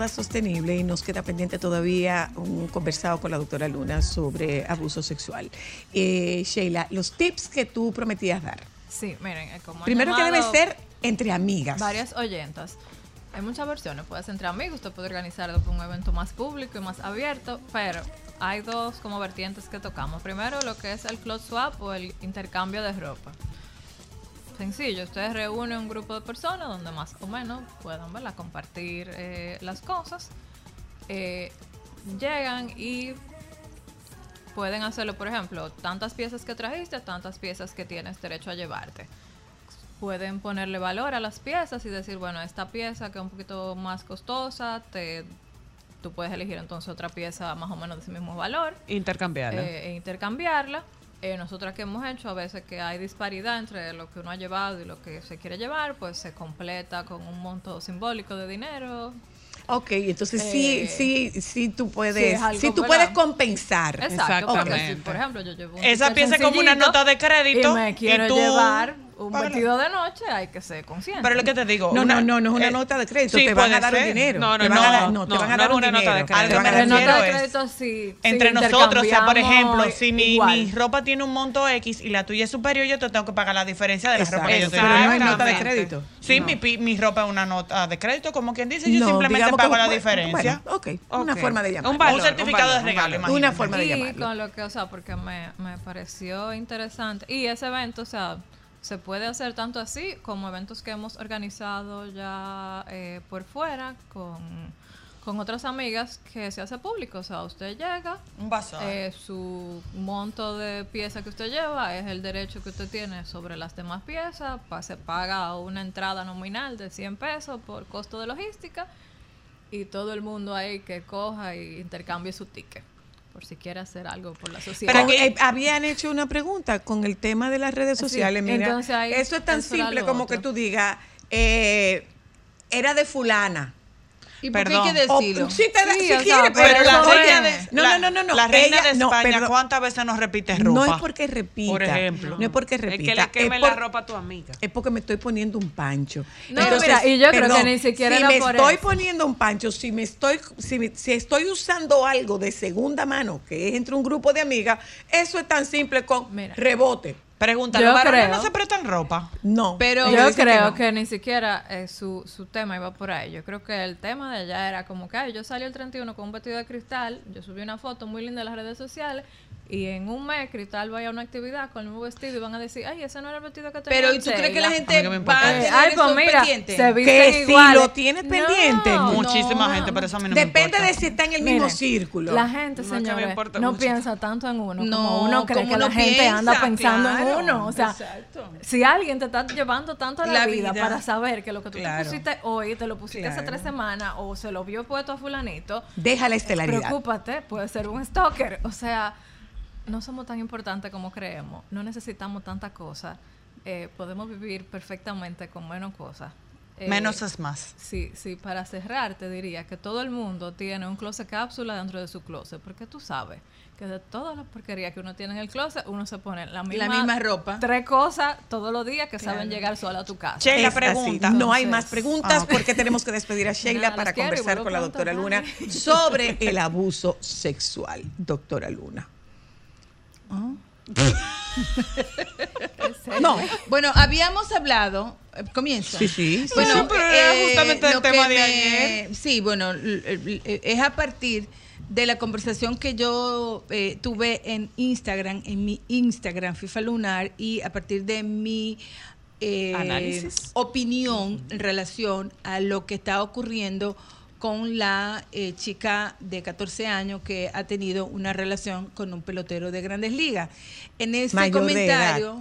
Moda sostenible y nos queda pendiente todavía un conversado con la doctora Luna sobre abuso sexual. Eh, Sheila, los tips que tú prometías dar. Sí, miren, eh, como Primero que debe ser entre amigas. Varias oyentas. Hay muchas versiones, puede ser entre amigos, usted puede organizar después un evento más público y más abierto, pero hay dos como vertientes que tocamos. Primero lo que es el clothes swap o el intercambio de ropa. Sencillo, ustedes reúnen un grupo de personas donde más o menos puedan ¿verdad? compartir eh, las cosas. Eh, llegan y pueden hacerlo, por ejemplo, tantas piezas que trajiste, tantas piezas que tienes derecho a llevarte. Pueden ponerle valor a las piezas y decir, bueno, esta pieza que es un poquito más costosa, te, tú puedes elegir entonces otra pieza más o menos de ese mismo valor Intercambiarla. eh, e intercambiarla. Eh, nosotras que hemos hecho, a veces que hay disparidad entre lo que uno ha llevado y lo que se quiere llevar, pues se completa con un monto simbólico de dinero. Ok, entonces Eh, sí, sí, sí tú sí, puedes, es algo, sí tú puedes compensar. Exacto, porque Exactamente. si, por ejemplo, yo llevo un Esa es como una nota de crédito y me y quiero tú- llevar un Págala. vestido de noche, hay que ser consciente. Pero lo que te digo. No, una- no, no, no es una eh, nota de crédito, sí, te van a dar ser. dinero. No, no, Te van no, a dar- no, te no, van a no dar un una nota de crédito. Te van a Me dar Pero refiero nota de es- crédito sí. Entre nosotros, o sea, por ejemplo, si mi, mi ropa tiene un monto X y la tuya es superior, yo te tengo que pagar la diferencia de la ropa que yo Exacto, tengo. pero no es nota de crédito. Sí, No. mi, pi- mi ropa es una nota de crédito, como quien dice, yo No, simplemente pago como- la diferencia. bueno, ok, una forma de llamarlo. Un, valor, un certificado de regalo, Una imagínate. forma de y llamarlo. con lo que, o sea, porque me, me pareció interesante. Y ese evento, o sea, se puede hacer tanto así como eventos que hemos organizado ya eh, por fuera con, con otras amigas que se hace público. O sea, usted llega, Un bazar. eh, su monto de pieza que usted lleva es el derecho que usted tiene sobre las demás piezas. pa- se paga una entrada nominal de 100 pesos por costo de logística. y todo el mundo ahí que coja y intercambie su ticket por si quiere hacer algo por la sociedad. Pero eh, habían hecho una pregunta con el tema de las redes Sí, sociales. Mira, eso es tan simple como otro. que tú digas, eh, era de fulana. ¿Y por qué Perdón. hay que decirlo? O- sí, te Sí, si o sea, quiere, pero pero la reina de, no, la, no, no, no. la reina Ella- de no, España, perdón. ¿cuántas veces nos repite ropa? No es porque repita. Por ejemplo. No es porque Es que repita. le queme es la por- ropa a tu amiga. Es porque me estoy poniendo un pancho. No, mira, y yo creo que ni siquiera si era me por estoy eso. poniendo un pancho, si me estoy, si, me- si estoy usando algo de segunda mano, que es entre un grupo de amigas, eso es tan simple con rebote. Pregunta, ¿los varones creo- no se prestan ropa? No. Pero yo creo no. que, ni siquiera eh, su, su tema iba por ahí. Yo creo que el tema de ella era como que ay, yo salí el 31 con un vestido de cristal, yo subí una foto muy linda en las redes sociales y en un mes Cristal vaya a una actividad con el mismo vestido y van a decir, ay, ese no era el vestido que tenía Pero, ¿y tú crees que la gente va a tener Ay, eso pues mira, pendiente? se Que si lo tienes pendiente. Muchísima no. gente, pero eso a mí no me Depende de si está en el mismo Miren, círculo. La gente, No, señores, importa no mucho. piensa tanto en uno No, como uno cree como que la gente anda pensando claro, en uno. O sea, exacto. si alguien te está llevando tanto a la, La vida, vida. para saber que lo que tú Claro. te pusiste hoy, te lo pusiste hace Claro. tres semanas o se lo vio puesto a fulanito, Deja la estelaridad. preocúpate, puede ser un stalker. O sea, no somos tan importantes como creemos, no necesitamos tanta cosa, eh, podemos vivir perfectamente con menos cosas. Eh, Menos es más. Sí, sí, para cerrar te diría que todo el mundo tiene un closet cápsula dentro de su closet, porque tú sabes que de todas las porquerías que uno tiene en el closet, uno se pone la misma, misma ropa. Tres cosas todos los días que saben llegar sola a tu casa. Sheila, Es así. pregunta. No hay más preguntas Ah, ok. porque tenemos que despedir a [LAUGHS] Sheila Nada, para quiero conversar con la doctora Luna sobre [LAUGHS] el abuso sexual. Doctora Luna. No, [LAUGHS] bueno, habíamos hablado, eh, comienzo. Sí, sí, sí, Bueno, sí. pero era justamente el tema de me- ayer. Sí, bueno, l- es a partir de la conversación que yo eh, tuve en Instagram, en mi Instagram FIFA Lunar, y a partir de mi eh, Análisis. opinión en relación a lo que está ocurriendo con la eh, chica de 14 años que ha tenido una relación con un pelotero de grandes ligas. En ese Mayor comentario,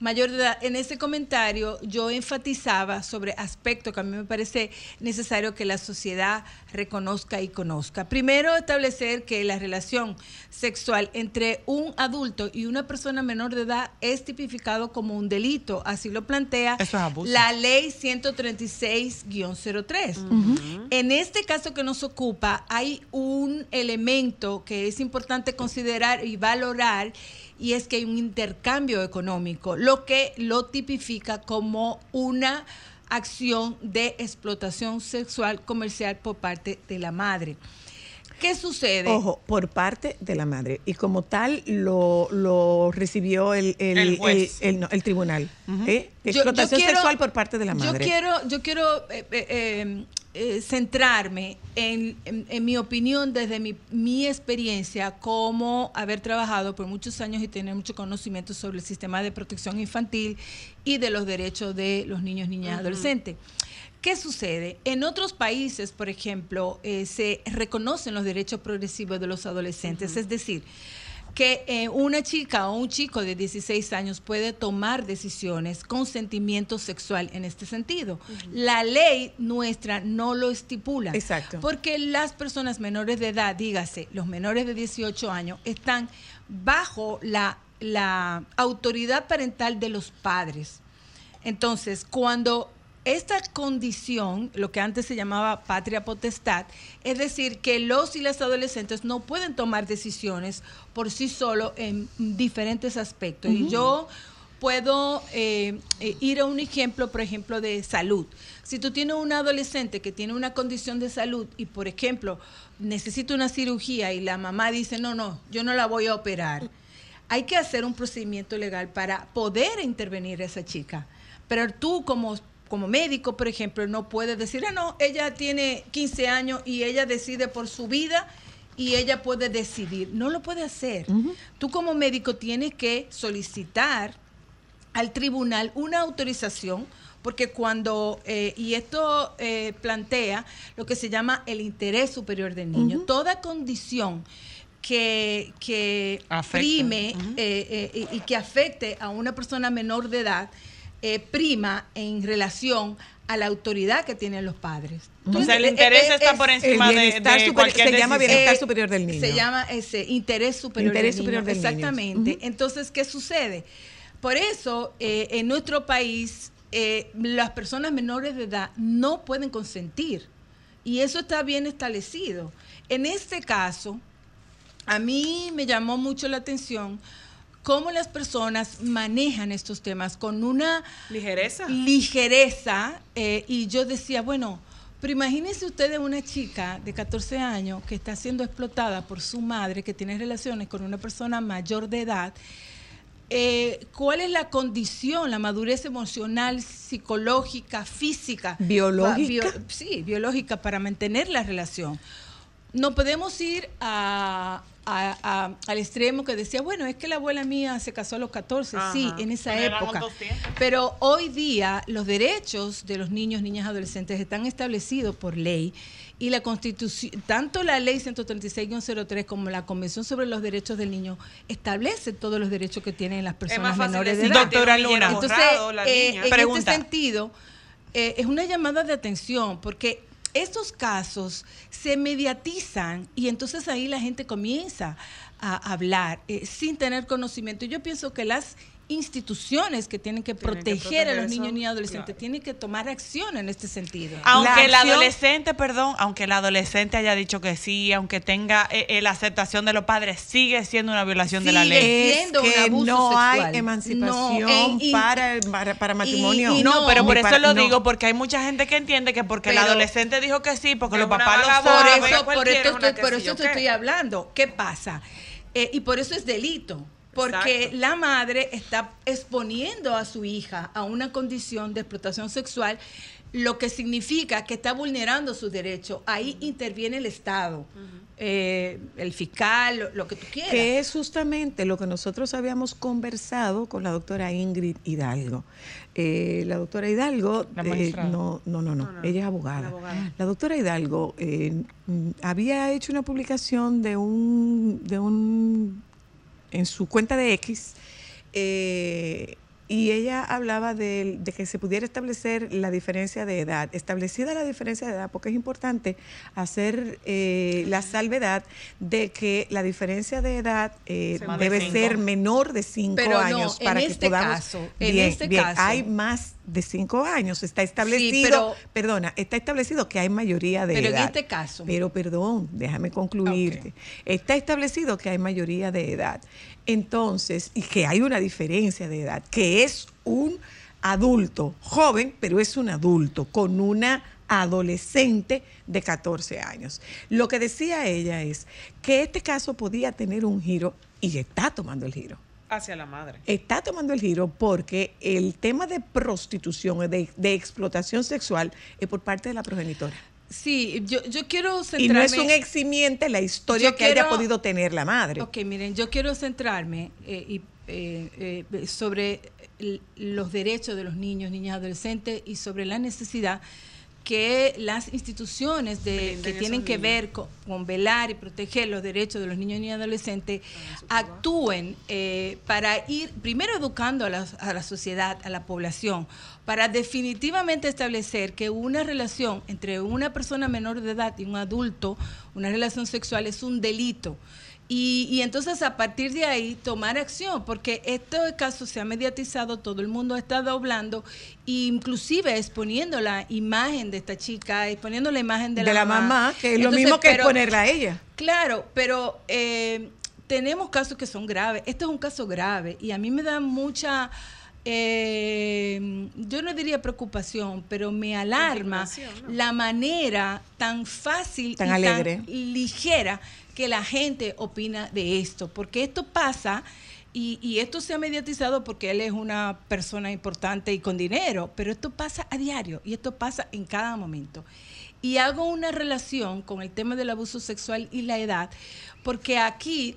mayor de edad, en ese comentario yo enfatizaba sobre aspectos que a mí me parece necesario que la sociedad reconozca y conozca. Primero, establecer que la relación sexual entre un adulto y una persona menor de edad es tipificado como un delito, así lo plantea es la ley 136-03. En este caso que nos ocupa, hay un elemento que es importante considerar y valorar, y es que hay un intercambio económico, lo que lo tipifica como una acción de explotación sexual comercial por parte de la madre. ¿Qué sucede? Ojo, por parte de la madre. Y como tal lo, lo recibió el, el, El juez. el- el- no, el tribunal. ¿eh? Yo- Explotación yo quiero- sexual por parte de la madre. Yo quiero, yo quiero eh, eh, eh, centrarme en, en- en mi opinión desde mi, mi experiencia como haber trabajado por muchos años y tener mucho conocimiento sobre el sistema de protección infantil y de los derechos de los niños, niñas y adolescentes. ¿Qué sucede? En otros países, por ejemplo, eh, se reconocen los derechos progresivos de los adolescentes, es decir, que eh, una chica o un chico de 16 años puede tomar decisiones con sentimiento sexual en este sentido. La ley nuestra no lo estipula. Exacto. Porque las personas menores de edad, dígase, los menores de 18 años, están bajo la, la autoridad parental de los padres. Entonces, cuando esta condición, lo que antes se llamaba patria potestad, es decir, que los y las adolescentes no pueden tomar decisiones por sí solo en diferentes aspectos. Y yo puedo eh, eh, ir a un ejemplo, por ejemplo, de salud. Si tú tienes un adolescente que tiene una condición de salud y, por ejemplo, necesita una cirugía y la mamá dice, no, no, yo no la voy a operar, hay que hacer un procedimiento legal para poder intervenir a esa chica. Pero tú como, como médico, por ejemplo, no puedes decir, ah, no, ella tiene 15 años y ella decide por su vida y ella puede decidir. No lo puede hacer. Tú como médico tienes que solicitar al tribunal una autorización porque cuando, eh, y esto eh, plantea lo que se llama el interés superior del niño, toda condición que, que prime eh, eh, y y que afecte a una persona menor de edad, eh, prima en relación a la autoridad que tienen los padres. O sea, el interés está por encima de- bienestar de superior- cualquier se llama bienestar Eh, superior del niño. Se llama ese interés superior Interés del superior niño. del niño. Exactamente. Ujú. Entonces, ¿qué sucede? Por eso, eh, en nuestro país, eh, las personas menores de edad no pueden consentir. Y eso está bien establecido. En este caso, a mí me llamó mucho la atención cómo las personas manejan estos temas con una Ligereza. ligereza eh, y yo decía, bueno, pero imagínense ustedes una chica de 14 años que está siendo explotada por su madre, que tiene relaciones con una persona mayor de edad. Eh, ¿Cuál es la condición, la madurez emocional, psicológica, física? ¿Biológica? Bio- sí, biológica para mantener la relación. No podemos ir a- a- a- al extremo que decía, bueno, es que la abuela mía se casó a los 14, sí, Ajá. en esa Pero época. 200. Pero hoy día los derechos de los niños, niñas, adolescentes están establecidos por ley y la constitución, tanto la ley 136-03 como la Convención sobre los Derechos del Niño establece todos los derechos que tienen las personas menores de edad. Doctora Luna. Entonces, borrado, eh, niña. en Pregunta. este sentido, eh, es una llamada de atención porque estos casos se mediatizan y entonces ahí la gente comienza a hablar eh, sin tener conocimiento. Yo pienso que las instituciones que tienen que Tienen que proteger a los eso, niños y adolescentes claro. tienen que tomar acción en este sentido. Aunque el La adolescente, perdón, aunque el adolescente haya dicho que sí, aunque tenga eh, eh, la aceptación de los padres, sigue siendo una violación de la ley. es siendo un abuso no sexual. hay emancipación No, eh, y- para, para, para matrimonio. y No, no, pero por eso para- lo no. digo, porque hay mucha gente que entiende que porque el adolescente dijo que sí, porque los papás lo Por saben. Bueno, eso, por esto estoy, por eso te estoy hablando. ¿Qué pasa? Eh, y por eso es delito. Porque Exacto. la madre está exponiendo a su hija a una condición de explotación sexual, lo que significa que está vulnerando sus derechos. Ahí interviene el Estado, eh, el fiscal, lo, lo que tú quieras. Que es justamente lo que nosotros habíamos conversado con la doctora Ingrid Hidalgo. Eh, la doctora Hidalgo, La eh, magistrada. no, no, no, no, No, no, ella es abogada. la abogada. La doctora Hidalgo eh, mm, había hecho una publicación de un, de un, en su cuenta de X, eh, y ella hablaba de, de que se pudiera establecer la diferencia de edad. Establecida la diferencia de edad, porque es importante hacer eh, la salvedad de que la diferencia de edad eh, de debe ser menor de cinco Pero no, años en para que este podamos. caso, en este bien, caso. hay más de cinco años. Está establecido, pero- perdona, está establecido que hay mayoría de Pero en edad. este caso. Pero perdón, déjame concluirte. Está establecido que hay mayoría de edad. Entonces, y que hay una diferencia de edad, que es un adulto, joven, pero es un adulto con una adolescente de 14 años. Lo que decía ella es que este caso podía tener un giro y está tomando el giro. Hacia la madre. Está tomando el giro porque el tema de prostitución, de, de explotación sexual, es por parte de la progenitora. Sí, yo, yo quiero Y centrarme... no es un eximiente la historia que haya podido tener la madre. Ok, miren, yo quiero centrarme eh, y, eh, eh, sobre los derechos de los niños, niñas, adolescentes y sobre la necesidad que las instituciones de, que tienen que ver con, con velar y proteger los derechos de los niños y adolescentes actúen eh, para ir primero educando a la, a la sociedad, a la población, para definitivamente establecer que una relación entre una persona menor de edad y un adulto, una relación sexual es un delito. Y, y entonces a partir de ahí tomar acción, porque este caso se ha mediatizado, todo el mundo ha estado hablando, e inclusive exponiendo la imagen de esta chica, exponiendo la imagen de, de la mamá, que es lo mismo que pero- exponerla a ella. Claro, pero eh, tenemos casos que son graves. Este es un caso grave y a mí me da mucha, eh, yo no diría preocupación, pero me alarma la manera tan fácil Tan y alegre. tan ligera que la gente opina de esto, porque esto pasa. Y, y esto se ha mediatizado porque él es una persona importante y con dinero, pero esto pasa a diario y esto pasa en cada momento. Y hago una relación con el tema del abuso sexual y la edad, porque aquí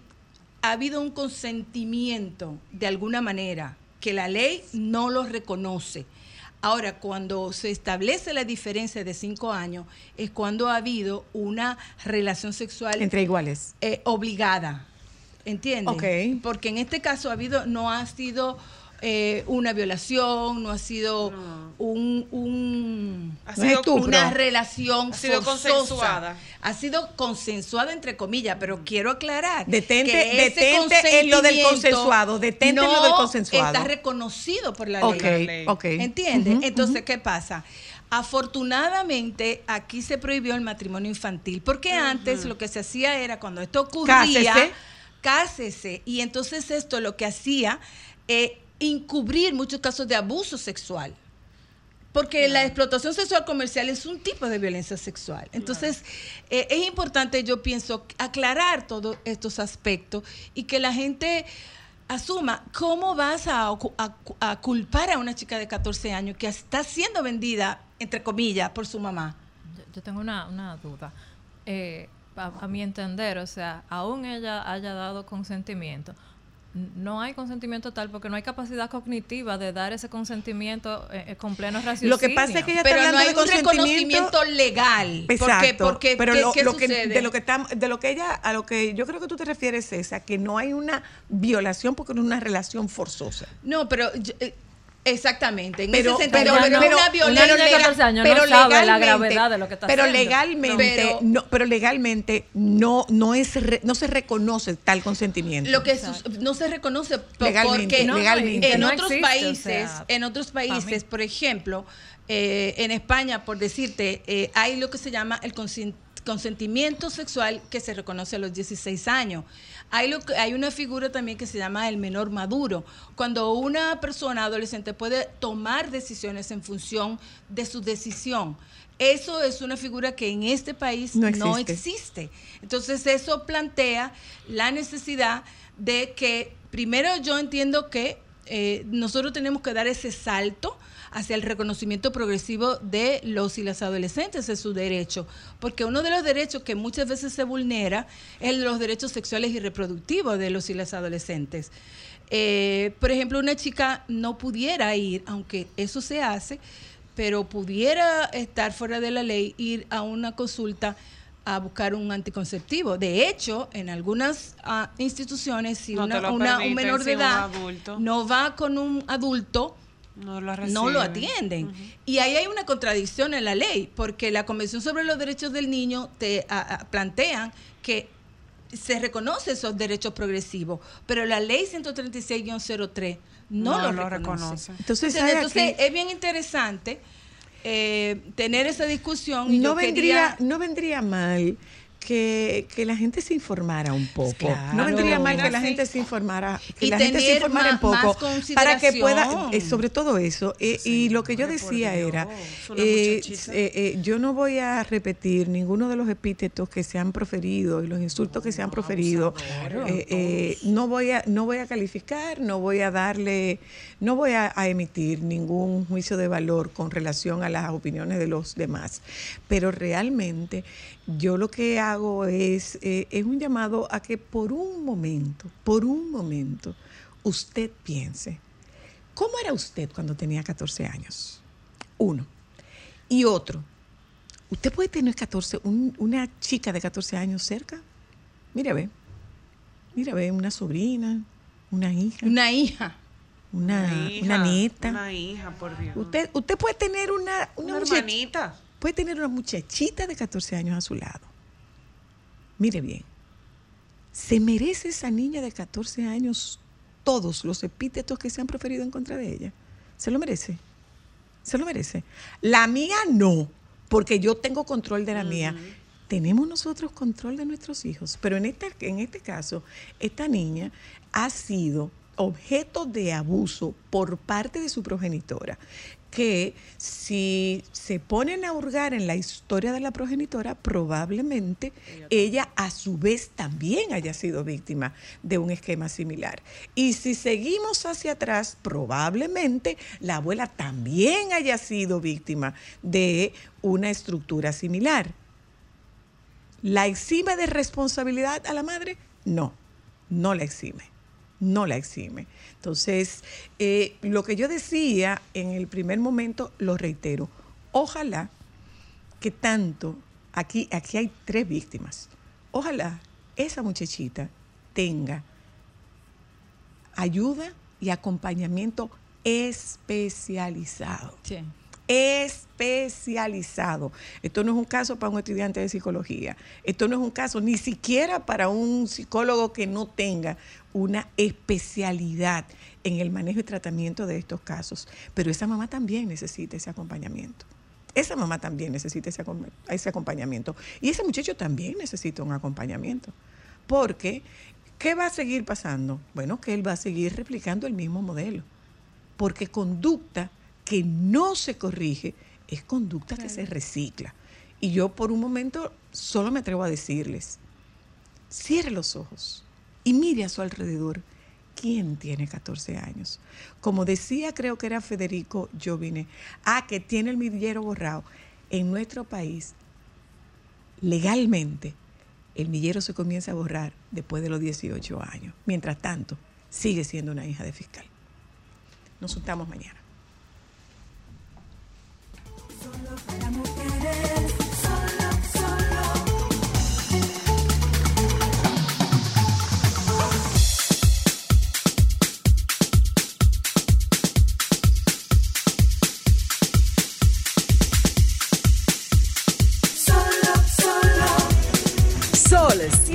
ha habido un consentimiento de alguna manera que la ley no lo reconoce. Ahora, cuando se establece la diferencia de cinco años, es cuando ha habido una relación sexual Entre iguales. eh, obligada. ¿Entiendes? Ok. Porque en este caso ha habido, no ha sido eh, una violación, no ha sido un, un- Ha no sido es estupro. una relación ha sido forzosa. consensuada. Ha sido consensuada entre comillas, pero quiero aclarar Detente- que ese detente en lo del consensuado, detente en lo del consensuado. Está reconocido por la ley. ok. ¿Entiendes? Entonces, ¿qué pasa? Afortunadamente, aquí se prohibió el matrimonio infantil, porque antes lo que se hacía era cuando esto ocurría, Cásese. cásese. Y entonces esto lo que hacía eh, encubrir muchos casos de abuso sexual. Porque la explotación sexual comercial es un tipo de violencia sexual. Entonces, eh, es importante, yo pienso, aclarar todos estos aspectos y que la gente asuma cómo vas a, culpar a una chica de 14 años que está siendo vendida, entre comillas, por su mamá. Yo, yo tengo una, una duda. Eh, a, a mi entender, o sea, aún ella haya dado consentimiento, no hay consentimiento tal porque no hay capacidad cognitiva de dar ese consentimiento eh, eh, con pleno raciocinio. Lo que pasa es que ella está Pero no hay de un consentimiento reconocimiento legal. Porque- Exacto. porque, pero ¿qué- lo, qué lo que, sucede? de lo que estamos, de lo que ella, a lo que yo creo que tú te refieres es a que no hay una violación porque no es una relación forzosa. No, pero yo- eh, exactamente. En Pero- ese sentido, pero- pero, pero- una violencia. niña de 14 años no sabe la gravedad de lo que está pero haciendo. legalmente Pero- no, pero legalmente no no es re- no se reconoce tal consentimiento. Lo que no se reconoce Legalmente, porque no, legalmente. en no otros existe, o países, sea, en otros países, por ejemplo, eh, en España, por decirte, eh, hay lo que se llama el consen- consentimiento sexual que se reconoce a los 16 años. Hay, lo que, hay una figura también que se llama el menor maduro, cuando una persona adolescente puede tomar decisiones en función de su decisión. Eso es una figura que en este país No existe. Entonces eso plantea la necesidad de que, primero yo entiendo que eh, nosotros tenemos que dar ese salto hacia el reconocimiento progresivo de los y las adolescentes de su derecho, porque uno de los derechos que muchas veces se vulnera es el de los derechos sexuales y reproductivos de los y las adolescentes. Eh, por ejemplo, una chica no pudiera ir, aunque eso se hace, pero pudiera estar fuera de la ley, ir a una consulta a buscar un anticonceptivo. De hecho, en algunas ah, instituciones, si No una- un menor de edad adulto. no va con un adulto, No lo, no lo reciben. atienden. Y ahí hay una contradicción en la ley, porque la Convención sobre los Derechos del Niño te ah, plantean que se reconoce esos derechos progresivos, pero la ley 136-03 no, No lo, lo reconoce. reconoce. Entonces, Entonces, es bien interesante eh, tener esa discusión. y no yo vendría, quería- no vendría mal que, que la gente se informara un poco. Claro. no vendría mal que la Sí. gente se informara, que Y la gente se informara un poco para que pueda, eh, sobre todo eso. eh, y lo que yo decía era, eh, eh, eh, yo no voy a repetir ninguno de los epítetos que se han proferido y los insultos que se han proferido. Eh, eh, no voy a, no voy a calificar, no voy a darle, no voy a, a emitir ningún juicio de valor con relación a las opiniones de los demás. Pero realmente yo lo que hago es, eh, es un llamado a que por un momento, por un momento, usted piense, ¿cómo era usted cuando tenía 14 años? Uno. Y otro, ¿usted puede tener 14, un- una chica de 14 años cerca? Mira, ve. Mira, ve, una sobrina, una hija. Una hija. Una, hija, una nieta. Una hija, por Dios. Usted, usted puede tener una, una, Una hermanita. Puede tener una muchachita de 14 años a su lado. Mire bien. ¿Se merece esa niña de 14 años todos los epítetos que se han proferido en contra de ella? ¿Se lo merece? ¿Se lo merece? La mía no, porque yo tengo control de la mía. Tenemos nosotros control de nuestros hijos, pero en este, en este caso, esta niña ha sido objeto de abuso por parte de su progenitora, que si se ponen a hurgar en la historia de la progenitora, probablemente ella a su vez también haya sido víctima de un esquema similar. Y si seguimos hacia atrás, probablemente la abuela también haya sido víctima de una estructura similar. ¿La exime de responsabilidad a la madre? No, no la exime, no la exime. Entonces, eh, lo que yo decía en el primer momento, lo reitero, ojalá que tanto, aquí, aquí hay tres víctimas, ojalá esa muchachita tenga ayuda y acompañamiento especializado. Sí. Especializado. Esto no es un caso para un estudiante de psicología. Esto no es un caso ni siquiera para un psicólogo que no tenga una especialidad en el manejo y tratamiento de estos casos. Pero esa mamá también necesita ese acompañamiento. Esa mamá también necesita ese, acom- ese acompañamiento. Y ese muchacho también necesita un acompañamiento. Porque, ¿qué va a seguir pasando? Bueno, que él va a seguir replicando el mismo modelo. Porque conducta que no se corrige es conducta que se recicla. Y yo por un momento solo me atrevo a decirles, cierre los ojos y mire a su alrededor. ¿Quién tiene 14 años? Como decía, creo que era Federico Jovine, ah, que tiene el millero borrado. En nuestro país, legalmente, el millero se comienza a borrar después de los 18 años. Mientras tanto, sigue siendo una hija de fiscal. Nos juntamos mañana.